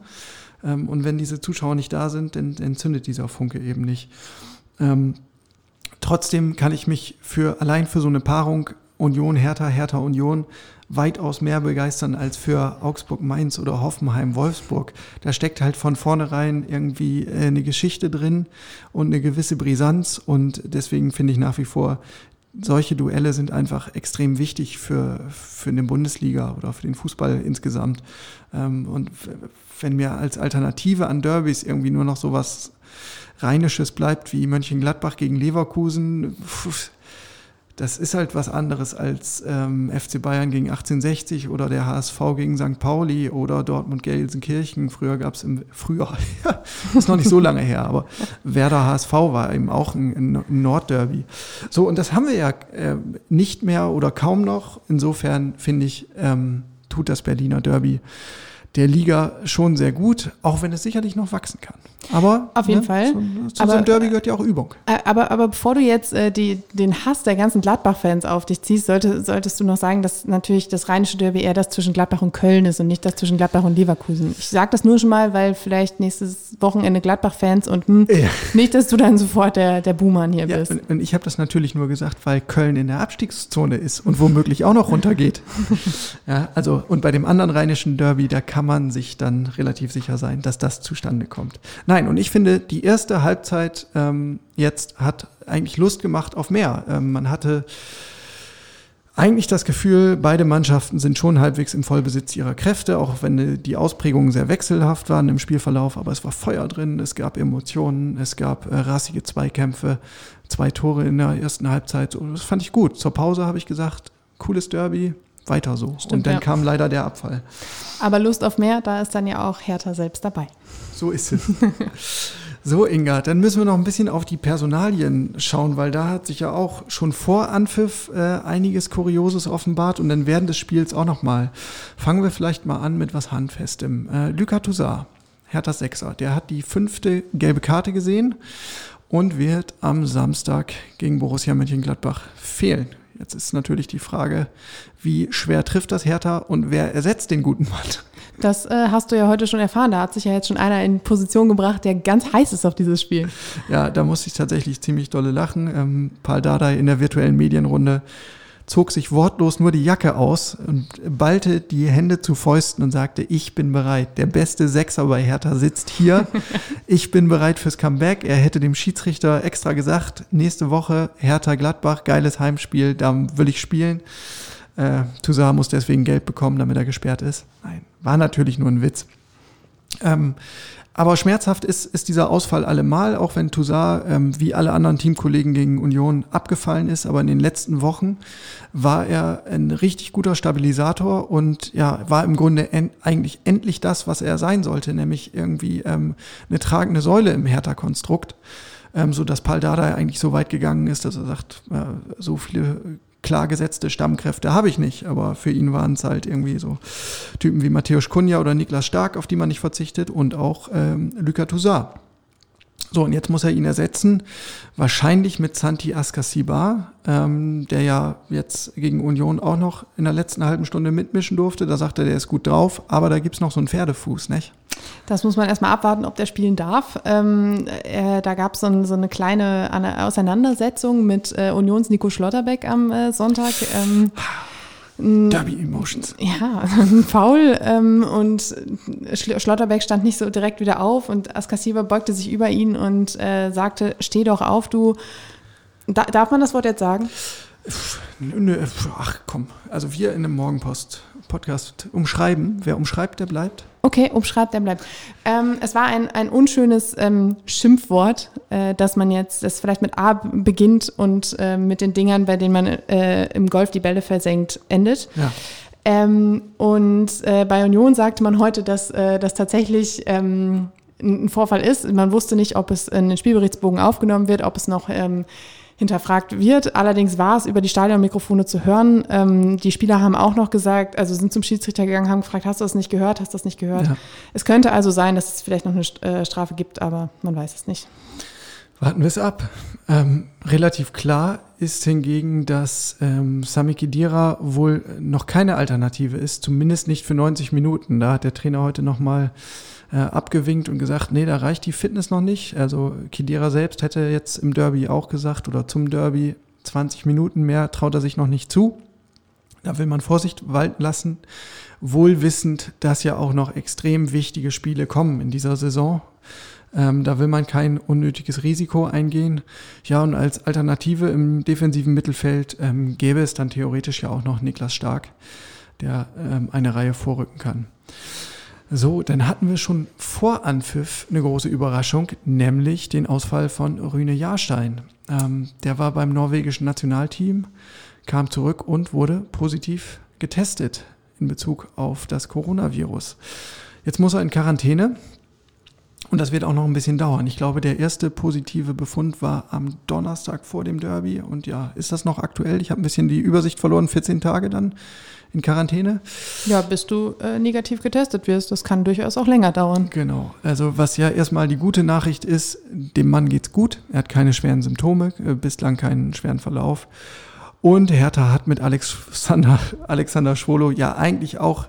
Ähm, und wenn diese Zuschauer nicht da sind, dann entzündet dieser Funke eben nicht. Ähm, trotzdem kann ich mich für allein für so eine Paarung Union, Hertha, Hertha, Union weitaus mehr begeistern als für Augsburg, Mainz oder Hoffenheim, Wolfsburg. Da steckt halt von vornherein irgendwie äh, eine Geschichte drin und eine gewisse Brisanz und deswegen finde ich nach wie vor, solche Duelle sind einfach extrem wichtig für, für eine Bundesliga oder für den Fußball insgesamt. Ähm, und wenn mir als Alternative an Derbys irgendwie nur noch sowas Rheinisches bleibt wie Mönchengladbach gegen Leverkusen, das ist halt was anderes als ähm, FC Bayern gegen 1860 oder der HSV gegen St. Pauli oder Dortmund Gelsenkirchen. Früher gab es im Frühjahr, ist noch nicht so lange her, aber Werder HSV war eben auch ein, ein Nordderby. So, und das haben wir ja äh, nicht mehr oder kaum noch. Insofern finde ich, ähm, tut das Berliner Derby der Liga schon sehr gut, auch wenn es sicherlich noch wachsen kann. Aber auf jeden ne, Fall. Zu, zu aber, so einem Derby gehört ja auch Übung. Äh, aber, aber bevor du jetzt äh, die, den Hass der ganzen Gladbach-Fans auf dich ziehst, sollte, solltest du noch sagen, dass natürlich das rheinische Derby eher das zwischen Gladbach und Köln ist und nicht das zwischen Gladbach und Leverkusen. Ich sage das nur schon mal, weil vielleicht nächstes Wochenende Gladbach-Fans und hm, ja. nicht, dass du dann sofort der, der Buhmann hier ja, bist. Und, und ich habe das natürlich nur gesagt, weil Köln in der Abstiegszone ist und womöglich auch noch runtergeht. ja, also und bei dem anderen rheinischen Derby, da kann man sich dann relativ sicher sein, dass das zustande kommt. Nein, und ich finde, die erste Halbzeit ähm, jetzt hat eigentlich Lust gemacht auf mehr. Ähm, man hatte eigentlich das Gefühl, beide Mannschaften sind schon halbwegs im Vollbesitz ihrer Kräfte, auch wenn die Ausprägungen sehr wechselhaft waren im Spielverlauf, aber es war Feuer drin, es gab Emotionen, es gab äh, rassige Zweikämpfe, zwei Tore in der ersten Halbzeit. Und das fand ich gut. Zur Pause habe ich gesagt, cooles Derby, weiter so. Stimmt, und dann ja. kam leider der Abfall. Aber Lust auf mehr, da ist dann ja auch Hertha selbst dabei. So ist es. so, Inga, dann müssen wir noch ein bisschen auf die Personalien schauen, weil da hat sich ja auch schon vor Anpfiff äh, einiges Kurioses offenbart und dann während des Spiels auch nochmal. Fangen wir vielleicht mal an mit was Handfestem. Äh, Luka Toussaint, Hertha Sechser, der hat die fünfte gelbe Karte gesehen und wird am Samstag gegen Borussia Mönchengladbach fehlen. Jetzt ist natürlich die Frage, wie schwer trifft das Hertha und wer ersetzt den guten Mann? Das äh, hast du ja heute schon erfahren. Da hat sich ja jetzt schon einer in Position gebracht, der ganz heiß ist auf dieses Spiel. Ja, da musste ich tatsächlich ziemlich dolle lachen. Ähm, Paul Dardai in der virtuellen Medienrunde zog sich wortlos nur die Jacke aus und ballte die Hände zu Fäusten und sagte, ich bin bereit. Der beste Sechser bei Hertha sitzt hier. Ich bin bereit fürs Comeback. Er hätte dem Schiedsrichter extra gesagt, nächste Woche Hertha Gladbach, geiles Heimspiel, da will ich spielen. Äh, Toussaint muss deswegen Geld bekommen, damit er gesperrt ist. Nein, war natürlich nur ein Witz. Ähm, aber schmerzhaft ist, ist dieser Ausfall allemal, auch wenn Toussaint ähm, wie alle anderen Teamkollegen gegen Union abgefallen ist. Aber in den letzten Wochen war er ein richtig guter Stabilisator und ja, war im Grunde en eigentlich endlich das, was er sein sollte, nämlich irgendwie ähm, eine tragende Säule im Hertha-Konstrukt. Ähm, so dass Paul Dardai eigentlich so weit gegangen ist, dass er sagt, äh, so viele klar gesetzte Stammkräfte habe ich nicht, aber für ihn waren es halt irgendwie so Typen wie Matthäus Kunja oder Niklas Stark, auf die man nicht verzichtet und auch ähm, Luka Toussaint. So, und jetzt muss er ihn ersetzen, wahrscheinlich mit Santi Askasiba, ähm, der ja jetzt gegen Union auch noch in der letzten halben Stunde mitmischen durfte. Da sagte er, der ist gut drauf, aber da gibt's noch so einen Pferdefuß, nicht? Das muss man erstmal abwarten, ob der spielen darf. Ähm, äh, da gab so es so eine kleine Auseinandersetzung mit äh, Unions Nico Schlotterbeck am äh, Sonntag. Ähm, Derby Emotions. Ja, Foul ähm, und Schlotterbeck stand nicht so direkt wieder auf und Askasiba beugte sich über ihn und äh, sagte, steh doch auf, du. Da, darf man das Wort jetzt sagen? Ach komm, also wir in einem Morgenpost-Podcast umschreiben. Wer umschreibt, der bleibt. Okay, umschreibt, der bleibt. Ähm, es war ein, ein unschönes ähm, Schimpfwort, äh, dass man jetzt, das vielleicht mit A beginnt und äh, mit den Dingern, bei denen man äh, im Golf die Bälle versenkt, endet. Ja. Ähm, und äh, bei Union sagte man heute, dass äh, das tatsächlich ähm, ein Vorfall ist. Man wusste nicht, ob es in den Spielberichtsbogen aufgenommen wird, ob es noch ähm, hinterfragt wird. Allerdings war es über die Stadionmikrofone zu hören. Ähm, die Spieler haben auch noch gesagt, also sind zum Schiedsrichter gegangen, haben gefragt, hast du das nicht gehört, hast du das nicht gehört? Ja. Es könnte also sein, dass es vielleicht noch eine äh, Strafe gibt, aber man weiß es nicht. Warten wir es ab. Ähm, relativ klar ist hingegen, dass ähm, Sami Khedira wohl noch keine Alternative ist, zumindest nicht für 90 Minuten. Da hat der Trainer heute nochmal mal äh, abgewinkt und gesagt, nee, da reicht die Fitness noch nicht. Also Kidira selbst hätte jetzt im Derby auch gesagt oder zum Derby 20 Minuten mehr traut er sich noch nicht zu. Da will man Vorsicht walten lassen, wohl wissend, dass ja auch noch extrem wichtige Spiele kommen in dieser Saison. Ähm, da will man kein unnötiges Risiko eingehen. Ja, und als Alternative im defensiven Mittelfeld ähm, gäbe es dann theoretisch ja auch noch Niklas Stark, der ähm, eine Reihe vorrücken kann. So, dann hatten wir schon vor Anpfiff eine große Überraschung, nämlich den Ausfall von Rüne Jahrstein. Ähm, der war beim norwegischen Nationalteam, kam zurück und wurde positiv getestet in Bezug auf das Coronavirus. Jetzt muss er in Quarantäne und das wird auch noch ein bisschen dauern. Ich glaube, der erste positive Befund war am Donnerstag vor dem Derby und ja, ist das noch aktuell? Ich habe ein bisschen die Übersicht verloren, 14 Tage dann in Quarantäne. Ja, bis du äh, negativ getestet wirst. Das kann durchaus auch länger dauern. Genau. Also was ja erstmal die gute Nachricht ist, dem Mann geht's gut. Er hat keine schweren Symptome, äh, bislang keinen schweren Verlauf. Und Hertha hat mit Alexander, Alexander Schwolo ja eigentlich auch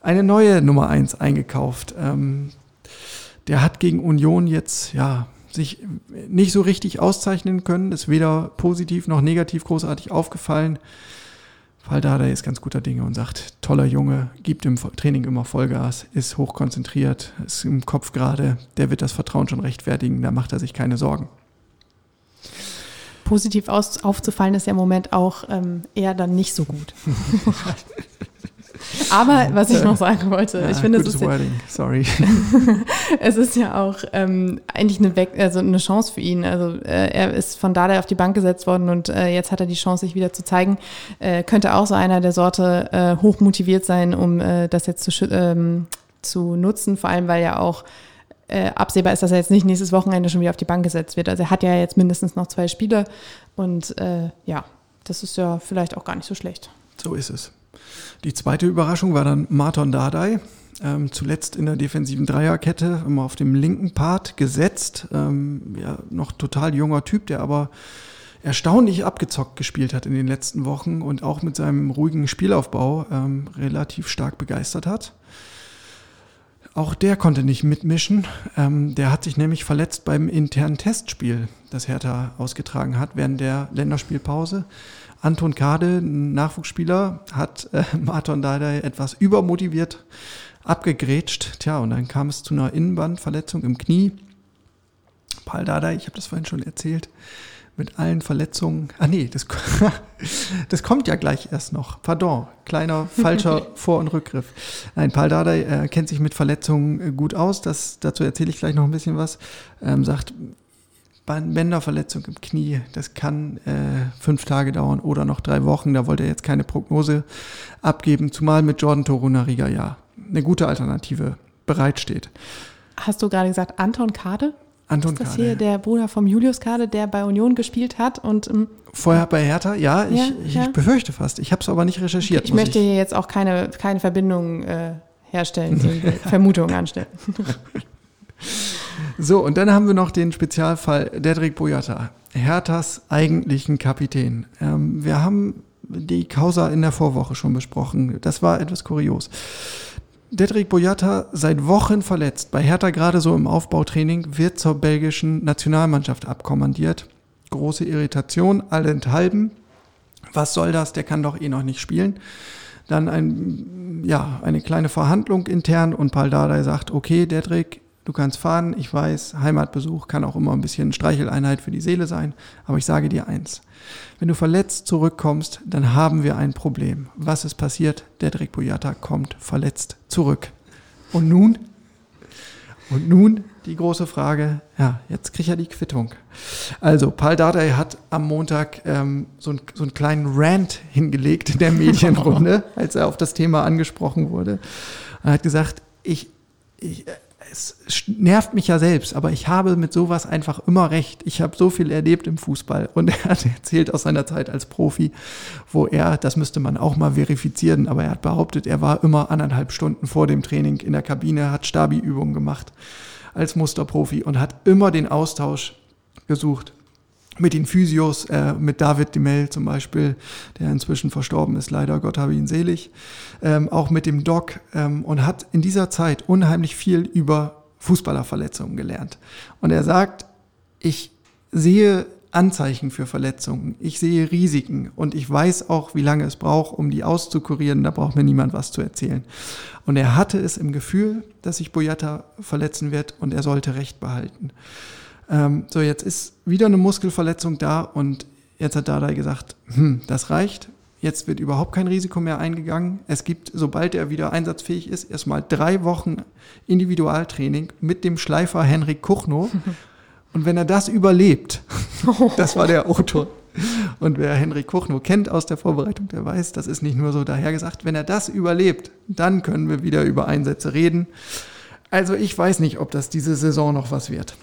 eine neue Nummer eins eingekauft. Ähm, der hat gegen Union jetzt, ja, sich nicht so richtig auszeichnen können, ist weder positiv noch negativ großartig aufgefallen. Valdada ist ganz guter Dinge und sagt, toller Junge, gibt im Training immer Vollgas, ist hochkonzentriert, ist im Kopf gerade, der wird das Vertrauen schon rechtfertigen, da macht er sich keine Sorgen. Positiv aus, aufzufallen ist ja im Moment auch ähm, eher dann nicht so gut. Aber was ich noch sagen wollte, ja, ich finde, es ist, wording. Sorry. es ist ja auch ähm, eigentlich eine, also eine Chance für ihn. Also äh, er ist von da auf die Bank gesetzt worden und äh, jetzt hat er die Chance, sich wieder zu zeigen. Äh, könnte auch so einer der Sorte äh, hoch motiviert sein, um äh, das jetzt zu, ähm, zu nutzen, vor allem weil ja auch äh, absehbar ist, dass er jetzt nicht nächstes Wochenende schon wieder auf die Bank gesetzt wird. Also er hat ja jetzt mindestens noch zwei Spiele und äh, ja, das ist ja vielleicht auch gar nicht so schlecht. So ist es. Die zweite Überraschung war dann Marton Dardai, ähm, zuletzt in der defensiven Dreierkette, immer auf dem linken Part gesetzt. Ähm, ja, noch total junger Typ, der aber erstaunlich abgezockt gespielt hat in den letzten Wochen und auch mit seinem ruhigen Spielaufbau ähm, relativ stark begeistert hat. Auch der konnte nicht mitmischen. Ähm, der hat sich nämlich verletzt beim internen Testspiel, das Hertha ausgetragen hat während der Länderspielpause. Anton Kade, Nachwuchsspieler, hat äh, Marton Dardai etwas übermotiviert abgegrätscht. Tja, und dann kam es zu einer Innenbandverletzung im Knie. Paul Dardai, ich habe das vorhin schon erzählt, mit allen Verletzungen. Ah nee, das, das kommt ja gleich erst noch. Pardon, kleiner falscher Vor- und Rückgriff. Nein, Paul Dardai äh, kennt sich mit Verletzungen äh, gut aus. Das, dazu erzähle ich gleich noch ein bisschen was. Ähm, sagt, Bänderverletzung im Knie, das kann äh, fünf Tage dauern oder noch drei Wochen. Da wollte er jetzt keine Prognose abgeben, zumal mit Jordan Torunariga ja eine gute Alternative bereitsteht. Hast du gerade gesagt Anton Kade? Anton Ist das Kade. hier der Bruder vom Julius Kade, der bei Union gespielt hat? Und ähm, Vorher bei Hertha, ja, ich, Ja, ich, ja. ich befürchte fast. Ich habe es aber nicht recherchiert. ich muss möchte hier jetzt auch keine, keine Verbindung äh, herstellen, Vermutungen anstellen. So, und dann haben wir noch den Spezialfall Dedrick Boyata, Herthas eigentlichen Kapitän. Ähm, wir haben die Causa in der Vorwoche schon besprochen. Das war etwas kurios. Dedrick Boyata seit Wochen verletzt, bei Hertha gerade so im Aufbautraining, wird zur belgischen Nationalmannschaft abkommandiert. Große Irritation, allenthalben. Was soll das? Der kann doch eh noch nicht spielen. Dann ein, ja, eine kleine Verhandlung intern und Paul Dardai sagt, okay, Dedrick, du kannst fahren, ich weiß, Heimatbesuch kann auch immer ein bisschen Streicheleinheit für die Seele sein, aber ich sage dir eins, wenn du verletzt zurückkommst, dann haben wir ein Problem. Was ist passiert? Dedrick Boyata kommt verletzt zurück. Und nun? Und nun die große Frage, ja, jetzt kriegt er die Quittung. Also, Paul Dardai hat am Montag ähm, so, ein, so einen kleinen Rant hingelegt in der Medienrunde, als er auf das Thema angesprochen wurde. Er hat gesagt, ich, ich, es nervt mich ja selbst, aber ich habe mit sowas einfach immer recht. Ich habe so viel erlebt im Fußball und er hat erzählt aus seiner Zeit als Profi, wo er, das müsste man auch mal verifizieren, aber er hat behauptet, er war immer anderthalb Stunden vor dem Training in der Kabine, hat Stabi-Übungen gemacht als Musterprofi und hat immer den Austausch gesucht mit den Physios, äh, mit David Demel zum Beispiel, der inzwischen verstorben ist, leider, Gott habe ihn selig, ähm, auch mit dem Doc ähm, und hat in dieser Zeit unheimlich viel über Fußballerverletzungen gelernt. Und er sagt, ich sehe Anzeichen für Verletzungen, ich sehe Risiken und ich weiß auch, wie lange es braucht, um die auszukurieren, da braucht mir niemand was zu erzählen. Und er hatte es im Gefühl, dass sich Boyata verletzen wird und er sollte Recht behalten. Ähm, so, jetzt ist wieder eine Muskelverletzung da und jetzt hat Dardai gesagt, hm, das reicht. Jetzt wird überhaupt kein Risiko mehr eingegangen. Es gibt, sobald er wieder einsatzfähig ist, erstmal drei Wochen Individualtraining mit dem Schleifer Henrik Kuchno. Und wenn er das überlebt, das war der Autor. Und wer Henrik Kuchno kennt aus der Vorbereitung, der weiß, das ist nicht nur so dahergesagt. Wenn er das überlebt, dann können wir wieder über Einsätze reden. Also ich weiß nicht, ob das diese Saison noch was wird.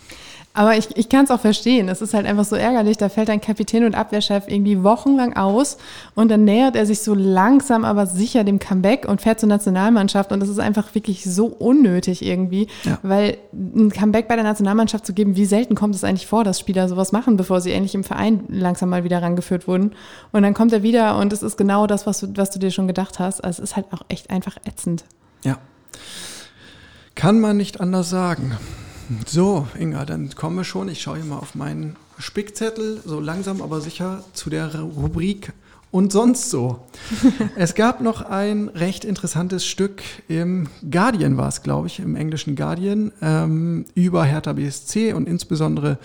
Aber ich, ich kann es auch verstehen. Es ist halt einfach so ärgerlich. Da fällt ein Kapitän und Abwehrchef irgendwie wochenlang aus und dann nähert er sich so langsam, aber sicher dem Comeback und fährt zur Nationalmannschaft. Und das ist einfach wirklich so unnötig irgendwie, Ja. weil ein Comeback bei der Nationalmannschaft zu geben, wie selten kommt es eigentlich vor, dass Spieler sowas machen, bevor sie endlich im Verein langsam mal wieder rangeführt wurden. Und dann kommt er wieder und es ist genau das, was du, was du dir schon gedacht hast. Also es ist halt auch echt einfach ätzend. Ja. Kann man nicht anders sagen. So, Inga, dann kommen wir schon. Ich schaue hier mal auf meinen Spickzettel, so langsam aber sicher zu der Rubrik und sonst so. es gab noch ein recht interessantes Stück im Guardian, war es, glaube ich, im englischen Guardian, ähm, über Hertha BSC und insbesondere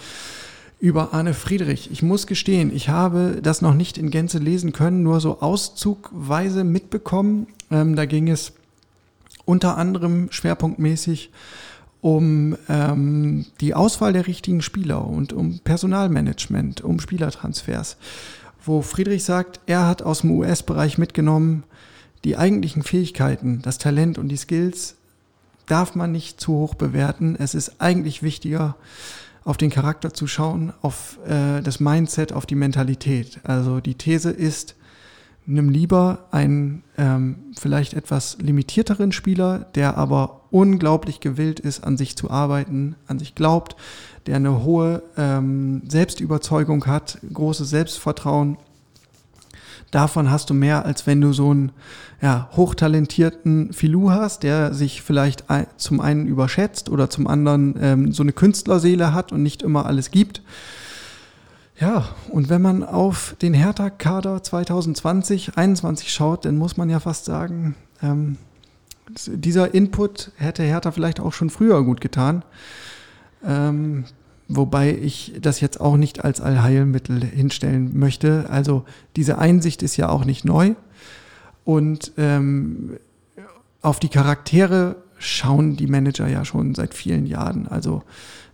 über Arne Friedrich. Ich muss gestehen, ich habe das noch nicht in Gänze lesen können, nur so auszugweise mitbekommen. Ähm, da ging es unter anderem schwerpunktmäßig um ähm, die Auswahl der richtigen Spieler und um Personalmanagement, um Spielertransfers, wo Friedrich sagt, er hat aus dem US-Bereich mitgenommen, die eigentlichen Fähigkeiten, das Talent und die Skills darf man nicht zu hoch bewerten. Es ist eigentlich wichtiger, auf den Charakter zu schauen, auf äh, das Mindset, auf die Mentalität. Also die These ist, nimm lieber einen ähm, vielleicht etwas limitierteren Spieler, der aber unglaublich gewillt ist, an sich zu arbeiten, an sich glaubt, der eine hohe ähm, Selbstüberzeugung hat, großes Selbstvertrauen. Davon hast du mehr, als wenn du so einen ja, hochtalentierten Filou hast, der sich vielleicht zum einen überschätzt oder zum anderen ähm, so eine Künstlerseele hat und nicht immer alles gibt. Ja, und wenn man auf den Hertha-Kader 2020, 21 schaut, dann muss man ja fast sagen, ähm, dieser Input hätte Hertha vielleicht auch schon früher gut getan. Ähm, wobei ich das jetzt auch nicht als Allheilmittel hinstellen möchte. Also diese Einsicht ist ja auch nicht neu. Und ähm, auf die Charaktere schauen die Manager ja schon seit vielen Jahren. Also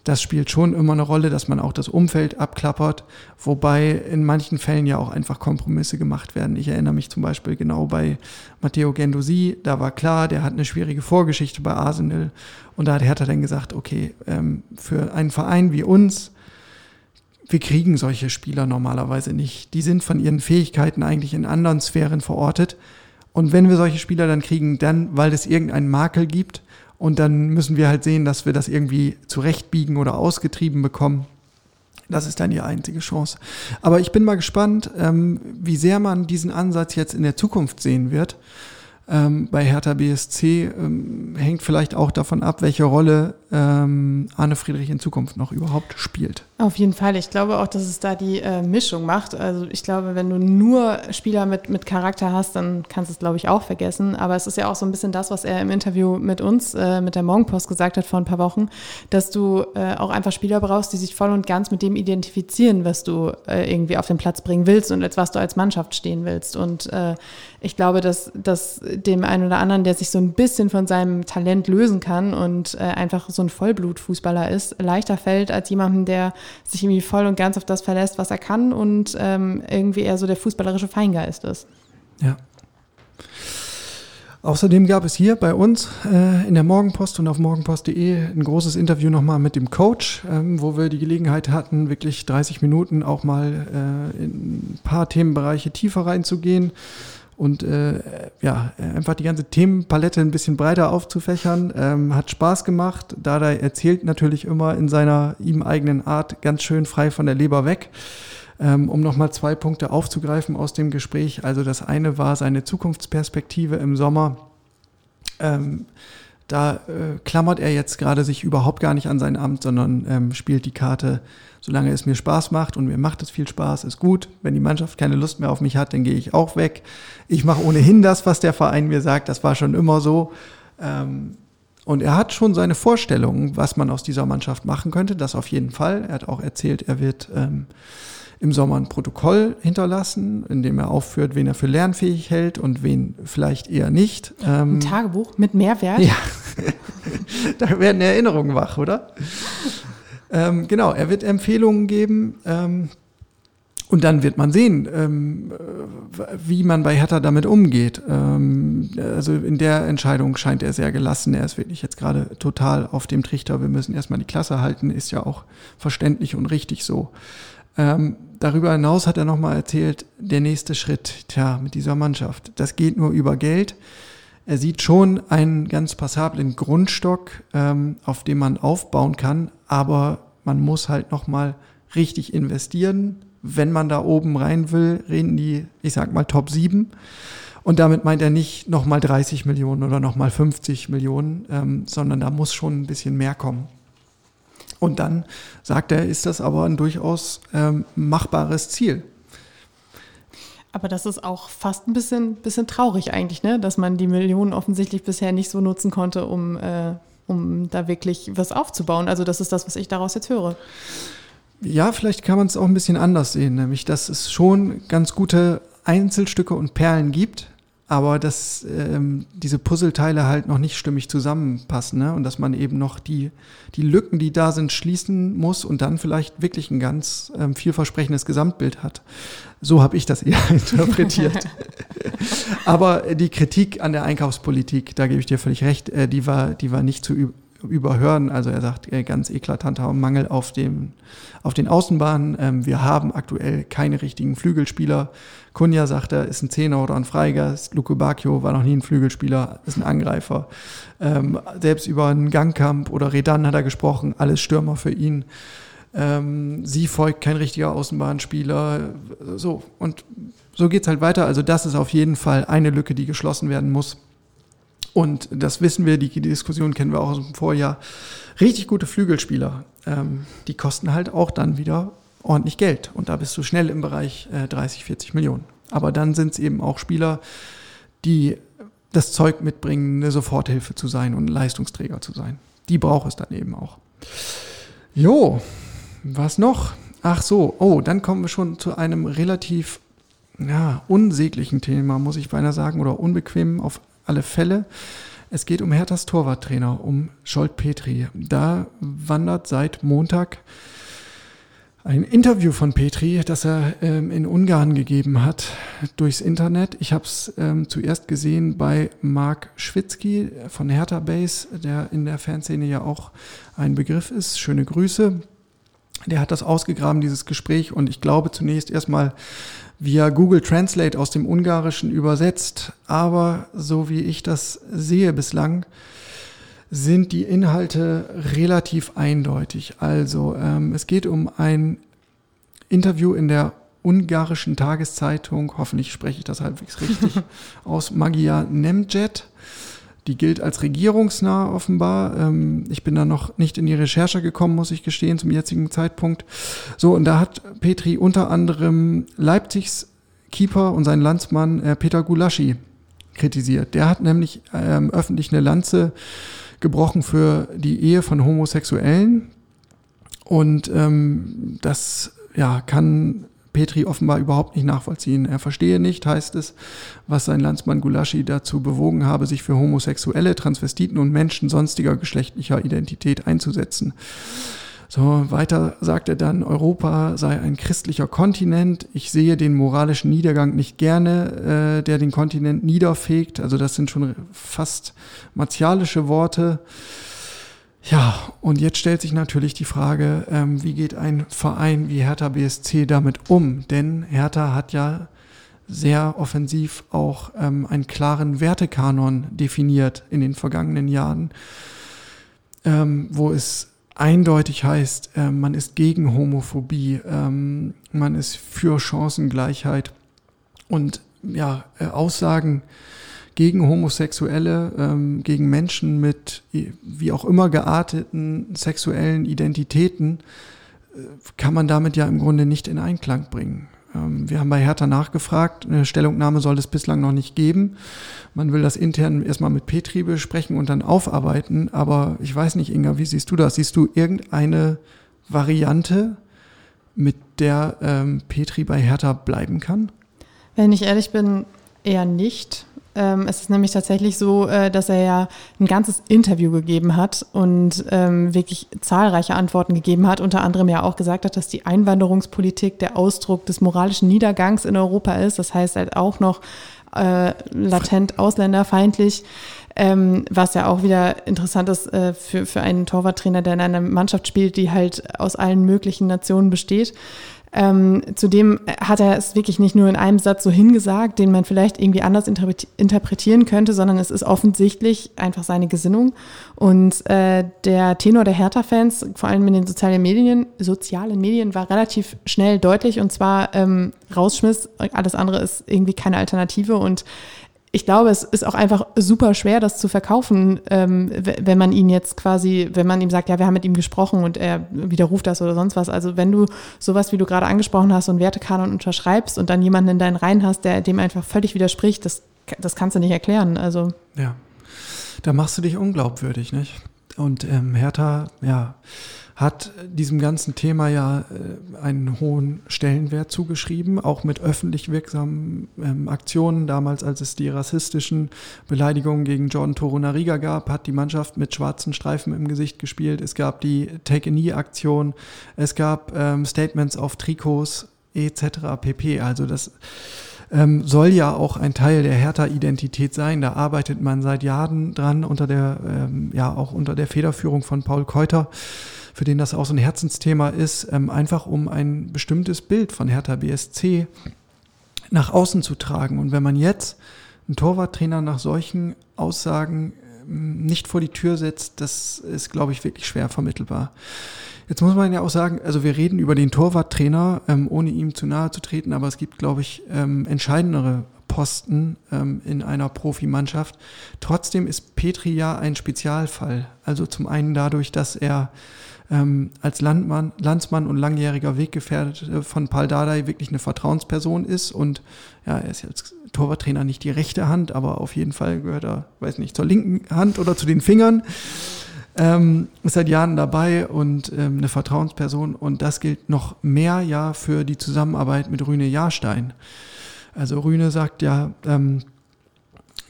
das spielt schon immer eine Rolle, dass man auch das Umfeld abklappert, wobei in manchen Fällen ja auch einfach Kompromisse gemacht werden. Ich erinnere mich zum Beispiel genau bei Matteo Gendosi, da war klar, der hat eine schwierige Vorgeschichte bei Arsenal und da hat Hertha dann gesagt, okay, ähm, für einen Verein wie uns, wir kriegen solche Spieler normalerweise nicht. Die sind von ihren Fähigkeiten eigentlich in anderen Sphären verortet. Und wenn wir solche Spieler dann kriegen, dann, weil es irgendeinen Makel gibt, und dann müssen wir halt sehen, dass wir das irgendwie zurechtbiegen oder ausgetrieben bekommen. Das ist dann die einzige Chance. Aber ich bin mal gespannt, ähm, wie sehr man diesen Ansatz jetzt in der Zukunft sehen wird ähm, bei Hertha BSC ähm, hängt vielleicht auch davon ab, welche Rolle ähm, Arne Friedrich in Zukunft noch überhaupt spielt. Auf jeden Fall. Ich glaube auch, dass es da die äh, Mischung macht. Also ich glaube, wenn du nur Spieler mit, mit Charakter hast, dann kannst du es, glaube ich, auch vergessen. Aber es ist ja auch so ein bisschen das, was er im Interview mit uns, äh, mit der Morgenpost gesagt hat vor ein paar Wochen, dass du äh, auch einfach Spieler brauchst, die sich voll und ganz mit dem identifizieren, was du äh, irgendwie auf den Platz bringen willst und als was du als Mannschaft stehen willst. Und äh, ich glaube, dass, dass dem einen oder anderen, der sich so ein bisschen von seinem Talent lösen kann und äh, einfach so ein Vollblutfußballer ist, leichter fällt als jemandem, der sich irgendwie voll und ganz auf das verlässt, was er kann und ähm, irgendwie eher so der fußballerische Feingeist ist. Ja. Außerdem gab es hier bei uns äh, in der Morgenpost und auf morgenpost.de ein großes Interview nochmal mit dem Coach, ähm, wo wir die Gelegenheit hatten, wirklich 30 Minuten auch mal äh, in ein paar Themenbereiche tiefer reinzugehen und äh, ja, einfach die ganze Themenpalette ein bisschen breiter aufzufächern. Ähm, hat Spaß gemacht. Dada erzählt natürlich immer in seiner ihm eigenen Art ganz schön frei von der Leber weg. Ähm, um nochmal zwei Punkte aufzugreifen aus dem Gespräch. Also das eine war seine Zukunftsperspektive im Sommer. Ähm, da äh, klammert er jetzt gerade sich überhaupt gar nicht an sein Amt, sondern ähm, spielt die Karte, solange es mir Spaß macht und mir macht es viel Spaß, ist gut. Wenn die Mannschaft keine Lust mehr auf mich hat, dann gehe ich auch weg. Ich mache ohnehin das, was der Verein mir sagt. Das war schon immer so. Ähm, und er hat schon seine Vorstellungen, was man aus dieser Mannschaft machen könnte. Das auf jeden Fall. Er hat auch erzählt, er wird ähm, im Sommer ein Protokoll hinterlassen, in dem er aufführt, wen er für lernfähig hält und wen vielleicht eher nicht. Ähm, ein Tagebuch mit Mehrwert? Ja, da werden Erinnerungen wach, oder? ähm, genau, er wird Empfehlungen geben. Ähm, und dann wird man sehen, ähm, wie man bei Hertha damit umgeht. Ähm, also in der Entscheidung scheint er sehr gelassen. Er ist wirklich jetzt gerade total auf dem Trichter. Wir müssen erstmal die Klasse halten, ist ja auch verständlich und richtig so. Ähm, darüber hinaus hat er nochmal erzählt, der nächste Schritt, tja, mit dieser Mannschaft, das geht nur über Geld. Er sieht schon einen ganz passablen Grundstock, ähm, auf dem man aufbauen kann, aber man muss halt nochmal richtig investieren. Wenn man da oben rein will, reden die, ich sag mal, Top 7. Und damit meint er nicht nochmal 30 Millionen oder nochmal 50 Millionen, ähm, sondern da muss schon ein bisschen mehr kommen. Und dann sagt er, ist das aber ein durchaus ähm, machbares Ziel. Aber das ist auch fast ein bisschen, bisschen traurig eigentlich, ne? dass man die Millionen offensichtlich bisher nicht so nutzen konnte, um, äh, um da wirklich was aufzubauen. Also das ist das, was ich daraus jetzt höre. Ja, vielleicht kann man es auch ein bisschen anders sehen, nämlich dass es schon ganz gute Einzelstücke und Perlen gibt, aber dass ähm, diese Puzzleteile halt noch nicht stimmig zusammenpassen ne? und dass man eben noch die, die Lücken, die da sind, schließen muss und dann vielleicht wirklich ein ganz ähm, vielversprechendes Gesamtbild hat. So habe ich das eher interpretiert. aber die Kritik an der Einkaufspolitik, da gebe ich dir völlig recht, äh, die, war, die war nicht zu überhören. Also er sagt äh, ganz eklatanter Mangel auf, dem, auf den Außenbahnen. Ähm, wir haben aktuell keine richtigen Flügelspieler. Kunja sagt er, ist ein Zehner oder ein Freigeist. Luke Bacchio war noch nie ein Flügelspieler, ist ein Angreifer. Ähm, selbst über einen Gangkamp oder Redan hat er gesprochen, alles Stürmer für ihn. Ähm, sie folgt kein richtiger Außenbahnspieler. So, und so geht's halt weiter. Also das ist auf jeden Fall eine Lücke, die geschlossen werden muss. Und das wissen wir, die Diskussion kennen wir auch aus dem Vorjahr. Richtig gute Flügelspieler, ähm, die kosten halt auch dann wieder ordentlich Geld. Und da bist du schnell im Bereich äh, 30, 40 Millionen. Aber dann sind es eben auch Spieler, die das Zeug mitbringen, eine Soforthilfe zu sein und Leistungsträger zu sein. Die braucht es dann eben auch. Jo, was noch? Ach so, oh, dann kommen wir schon zu einem relativ ja, unsäglichen Thema, muss ich beinahe sagen, oder unbequem auf alle Fälle. es geht um Herthas Torwarttrainer, um Scholt Petri. Da wandert seit Montag ein Interview von Petri, das er ähm, in Ungarn gegeben hat, durchs Internet. Ich habe es ähm, zuerst gesehen bei Mark Schwitzky von Hertha Base, der in der Fanszene ja auch ein Begriff ist. Schöne Grüße. Der hat das ausgegraben, dieses Gespräch, und ich glaube zunächst erstmal via Google Translate aus dem Ungarischen übersetzt. Aber so wie ich das sehe bislang, sind die Inhalte relativ eindeutig. Also ähm, es geht um ein Interview in der ungarischen Tageszeitung, hoffentlich spreche ich das halbwegs richtig, aus Magia Nemjet. Die gilt als regierungsnah offenbar. Ähm, ich bin da noch nicht in die Recherche gekommen, muss ich gestehen, zum jetzigen Zeitpunkt. So, und da hat Petri unter anderem Leipzigs Keeper und seinen Landsmann äh, Peter Gulaschi kritisiert. Der hat nämlich ähm, öffentlich eine Lanze gebrochen für die Ehe von Homosexuellen. Und ähm, das ja, kann Petri offenbar überhaupt nicht nachvollziehen. Er verstehe nicht, heißt es, was sein Landsmann Gulaschi dazu bewogen habe, sich für Homosexuelle, Transvestiten und Menschen sonstiger geschlechtlicher Identität einzusetzen. So, weiter sagt er dann, Europa sei ein christlicher Kontinent. Ich sehe den moralischen Niedergang nicht gerne, äh, der den Kontinent niederfegt. Also das sind schon fast martialische Worte. Ja, und jetzt stellt sich natürlich die Frage, ähm, wie geht ein Verein wie Hertha BSC damit um? Denn Hertha hat ja sehr offensiv auch ähm, einen klaren Wertekanon definiert in den vergangenen Jahren, ähm, wo es eindeutig heißt, äh, man ist gegen Homophobie, ähm, man ist für Chancengleichheit und ja, äh, Aussagen gegen Homosexuelle, ähm, gegen Menschen mit wie auch immer gearteten sexuellen Identitäten, äh, kann man damit ja im Grunde nicht in Einklang bringen. Ähm, wir haben bei Hertha nachgefragt. Eine Stellungnahme soll es bislang noch nicht geben. Man will das intern erstmal mit Petri besprechen und dann aufarbeiten. Aber ich weiß nicht, Inga, wie siehst du das? Siehst du irgendeine Variante, mit der ähm, Petri bei Hertha bleiben kann? Wenn ich ehrlich bin, eher nicht. Ähm, es ist nämlich tatsächlich so, äh, dass er ja ein ganzes Interview gegeben hat und ähm, wirklich zahlreiche Antworten gegeben hat. Unter anderem ja auch gesagt hat, dass die Einwanderungspolitik der Ausdruck des moralischen Niedergangs in Europa ist. Das heißt halt auch noch äh, latent ausländerfeindlich. Ähm, was ja auch wieder interessant ist äh, für, für einen Torwarttrainer, der in einer Mannschaft spielt, die halt aus allen möglichen Nationen besteht. Ähm, zudem hat er es wirklich nicht nur in einem Satz so hingesagt, den man vielleicht irgendwie anders interpretieren könnte, sondern es ist offensichtlich einfach seine Gesinnung. Und äh, der Tenor der Hertha-Fans, vor allem in den sozialen Medien, sozialen Medien, war relativ schnell deutlich und zwar ähm, rausschmiss. Alles andere ist irgendwie keine Alternative und ich glaube, es ist auch einfach super schwer, das zu verkaufen, ähm, wenn man ihn jetzt quasi, wenn man ihm sagt, ja, wir haben mit ihm gesprochen und er widerruft das oder sonst was. Also wenn du sowas, wie du gerade angesprochen hast, so einen Wertekanon unterschreibst und dann jemanden in deinen Reihen hast, der dem einfach völlig widerspricht, das, das kannst du nicht erklären. Also. Ja, da machst du dich unglaubwürdig, nicht? Und ähm, Hertha, ja, hat diesem ganzen Thema ja äh, einen hohen Stellenwert zugeschrieben, auch mit öffentlich wirksamen ähm, Aktionen. Damals, als es die rassistischen Beleidigungen gegen Jordan Torunariga gab, hat die Mannschaft mit schwarzen Streifen im Gesicht gespielt. Es gab die Take-a-Knee-Aktion, es gab ähm, Statements auf Trikots etc. pp. Also das ähm, soll ja auch ein Teil der Hertha-Identität sein. Da arbeitet man seit Jahren dran unter der, ähm, ja auch unter der Federführung von Paul Keuter für den das auch so ein Herzensthema ist, ähm, einfach um ein bestimmtes Bild von Hertha BSC nach außen zu tragen. Und wenn man jetzt einen Torwarttrainer nach solchen Aussagen ähm, nicht vor die Tür setzt, das ist, glaube ich, wirklich schwer vermittelbar. Jetzt muss man ja auch sagen, also wir reden über den Torwarttrainer, ähm, ohne ihm zu nahe zu treten, aber es gibt, glaube ich, ähm, entscheidendere Posten ähm, in einer Profimannschaft. Trotzdem ist Petri ja ein Spezialfall. Also zum einen dadurch, dass er ähm, als Landmann, Landsmann und langjähriger Weggefährte von Paul Dardai wirklich eine Vertrauensperson ist und ja, er ist jetzt Torwarttrainer nicht die rechte Hand, aber auf jeden Fall gehört er, weiß nicht, zur linken Hand oder zu den Fingern. Ähm, ist seit Jahren dabei und ähm, eine Vertrauensperson und das gilt noch mehr ja für die Zusammenarbeit mit Rüne Jahrstein. Also Rüne sagt ja, ähm,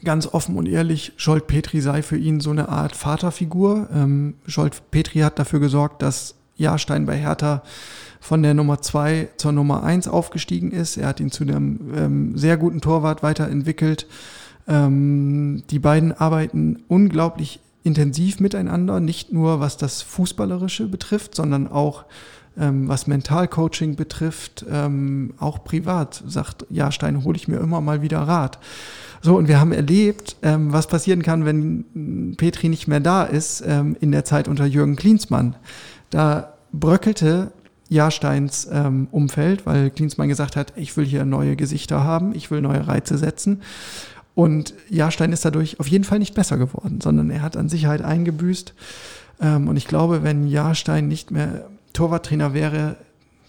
ganz offen und ehrlich, Scholt Petri sei für ihn so eine Art Vaterfigur. Ähm, Scholt Petri hat dafür gesorgt, dass Jahrstein bei Hertha von der Nummer zwei zur Nummer eins aufgestiegen ist. Er hat ihn zu einem ähm, sehr guten Torwart weiterentwickelt. Ähm, die beiden arbeiten unglaublich intensiv miteinander, nicht nur was das Fußballerische betrifft, sondern auch ähm, was Mentalcoaching betrifft, ähm, auch privat, sagt Jahrstein, hole ich mir immer mal wieder Rat. So, und wir haben erlebt, ähm, was passieren kann, wenn Petri nicht mehr da ist, ähm, in der Zeit unter Jürgen Klinsmann. Da bröckelte Jahrsteins ähm, Umfeld, weil Klinsmann gesagt hat, ich will hier neue Gesichter haben, ich will neue Reize setzen. Und Jahrstein ist dadurch auf jeden Fall nicht besser geworden, sondern er hat an Sicherheit eingebüßt. Ähm, und ich glaube, wenn Jahrstein nicht mehr Torwarttrainer wäre,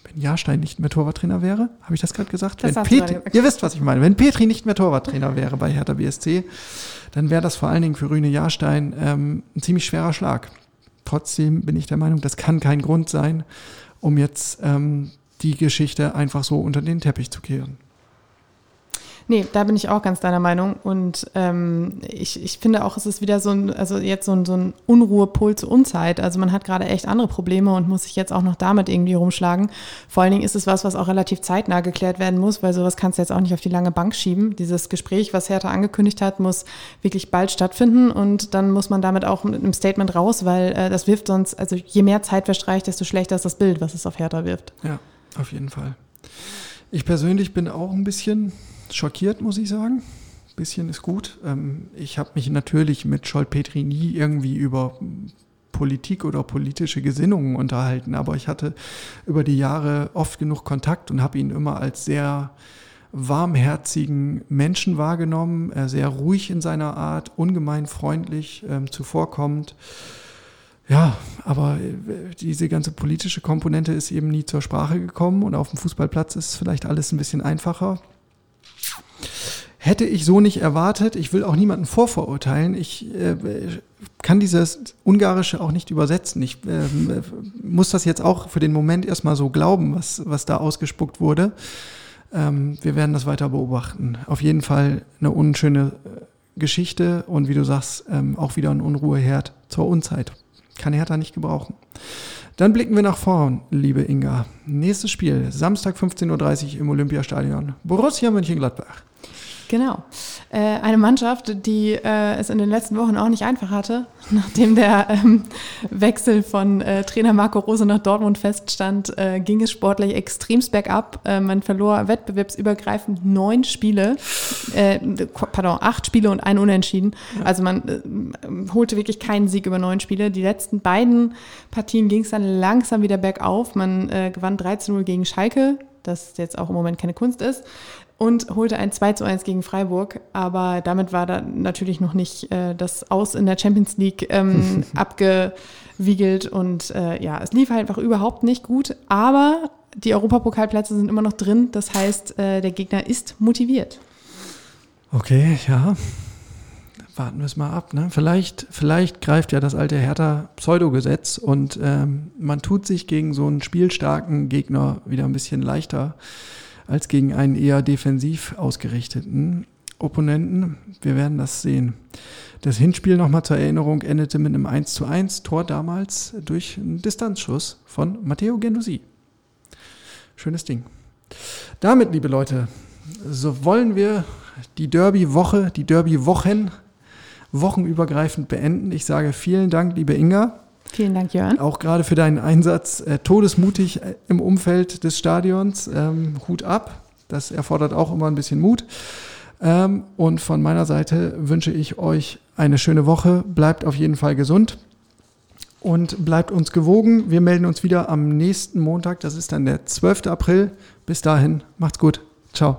wenn Jahrstein nicht mehr Torwarttrainer wäre, habe ich das gerade gesagt? Das wenn Petri, gesagt. ihr wisst, was ich meine. Wenn Petri nicht mehr Torwarttrainer wäre bei Hertha BSC, dann wäre das vor allen Dingen für Rüne Jahrstein ähm, ein ziemlich schwerer Schlag. Trotzdem bin ich der Meinung, das kann kein Grund sein, um jetzt ähm, die Geschichte einfach so unter den Teppich zu kehren. Nee, da bin ich auch ganz deiner Meinung. Und ähm, ich, ich finde auch, es ist wieder so ein, also jetzt so ein, so ein Unruhepol zur Unzeit. Also man hat gerade echt andere Probleme und muss sich jetzt auch noch damit irgendwie rumschlagen. Vor allen Dingen ist es was, was auch relativ zeitnah geklärt werden muss, weil sowas kannst du jetzt auch nicht auf die lange Bank schieben. Dieses Gespräch, was Hertha angekündigt hat, muss wirklich bald stattfinden und dann muss man damit auch mit einem Statement raus, weil äh, das wirft sonst, also je mehr Zeit verstreicht, desto schlechter ist das Bild, was es auf Hertha wirft. Ja, auf jeden Fall. Ich persönlich bin auch ein bisschen schockiert, muss ich sagen. Ein bisschen ist gut. Ähm, ich habe mich natürlich mit Scholt-Petri nie irgendwie über Politik oder politische Gesinnungen unterhalten, aber ich hatte über die Jahre oft genug Kontakt und habe ihn immer als sehr warmherzigen Menschen wahrgenommen, äh, sehr ruhig in seiner Art, ungemein freundlich, ähm, zuvorkommend. Ja, aber äh, diese ganze politische Komponente ist eben nie zur Sprache gekommen und auf dem Fußballplatz ist vielleicht alles ein bisschen einfacher. Hätte ich so nicht erwartet. Ich will auch niemanden vorverurteilen. Ich äh, kann dieses Ungarische auch nicht übersetzen. Ich äh, muss das jetzt auch für den Moment erstmal so glauben, was, was da ausgespuckt wurde. Ähm, wir werden das weiter beobachten. Auf jeden Fall eine unschöne äh, Geschichte und wie du sagst, ähm, auch wieder ein Unruheherd zur Unzeit. Kann Hertha nicht gebrauchen. Dann blicken wir nach vorn, liebe Inga. Nächstes Spiel, Samstag 15.30 Uhr im Olympiastadion. Borussia Mönchengladbach. Genau. Äh, eine Mannschaft, die äh, es in den letzten Wochen auch nicht einfach hatte, nachdem der ähm, Wechsel von äh, Trainer Marco Rose nach Dortmund feststand, ging es sportlich extremst bergab. Man verlor wettbewerbsübergreifend neun Spiele, äh, pardon, acht Spiele und ein Unentschieden. Also man holte wirklich keinen Sieg über neun Spiele. Die letzten beiden Partien ging es dann langsam wieder bergauf. Man gewann 13-0 gegen Schalke, das jetzt auch im Moment keine Kunst ist und holte ein 2 zu 1 gegen Freiburg. Aber damit war da natürlich noch nicht äh, das Aus in der Champions League ähm, abgewiegelt. Und äh, ja, es lief halt einfach überhaupt nicht gut. Aber die Europapokalplätze sind immer noch drin. Das heißt, äh, der Gegner ist motiviert. Okay, ja. Warten wir es mal ab. Ne? Vielleicht, vielleicht greift ja das alte Hertha Pseudogesetz und ähm, man tut sich gegen so einen spielstarken Gegner wieder ein bisschen leichter als gegen einen eher defensiv ausgerichteten Opponenten. Wir werden das sehen. Das Hinspiel nochmal zur Erinnerung endete mit einem 1 zu 1 Tor damals durch einen Distanzschuss von Matteo Gendusi. Schönes Ding. Damit, liebe Leute, so wollen wir die Derby-Woche, die Derby-Wochen wochenübergreifend beenden. Ich sage vielen Dank, liebe Inga. Vielen Dank, Jörn. Auch gerade für deinen Einsatz äh, todesmutig äh, im Umfeld des Stadions. Ähm, Hut ab. Das erfordert auch immer ein bisschen Mut. Ähm, und von meiner Seite wünsche ich euch eine schöne Woche. Bleibt auf jeden Fall gesund und bleibt uns gewogen. Wir melden uns wieder am nächsten Montag. Das ist dann der 12. April. Bis dahin, macht's gut. Ciao.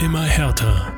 Immer härter.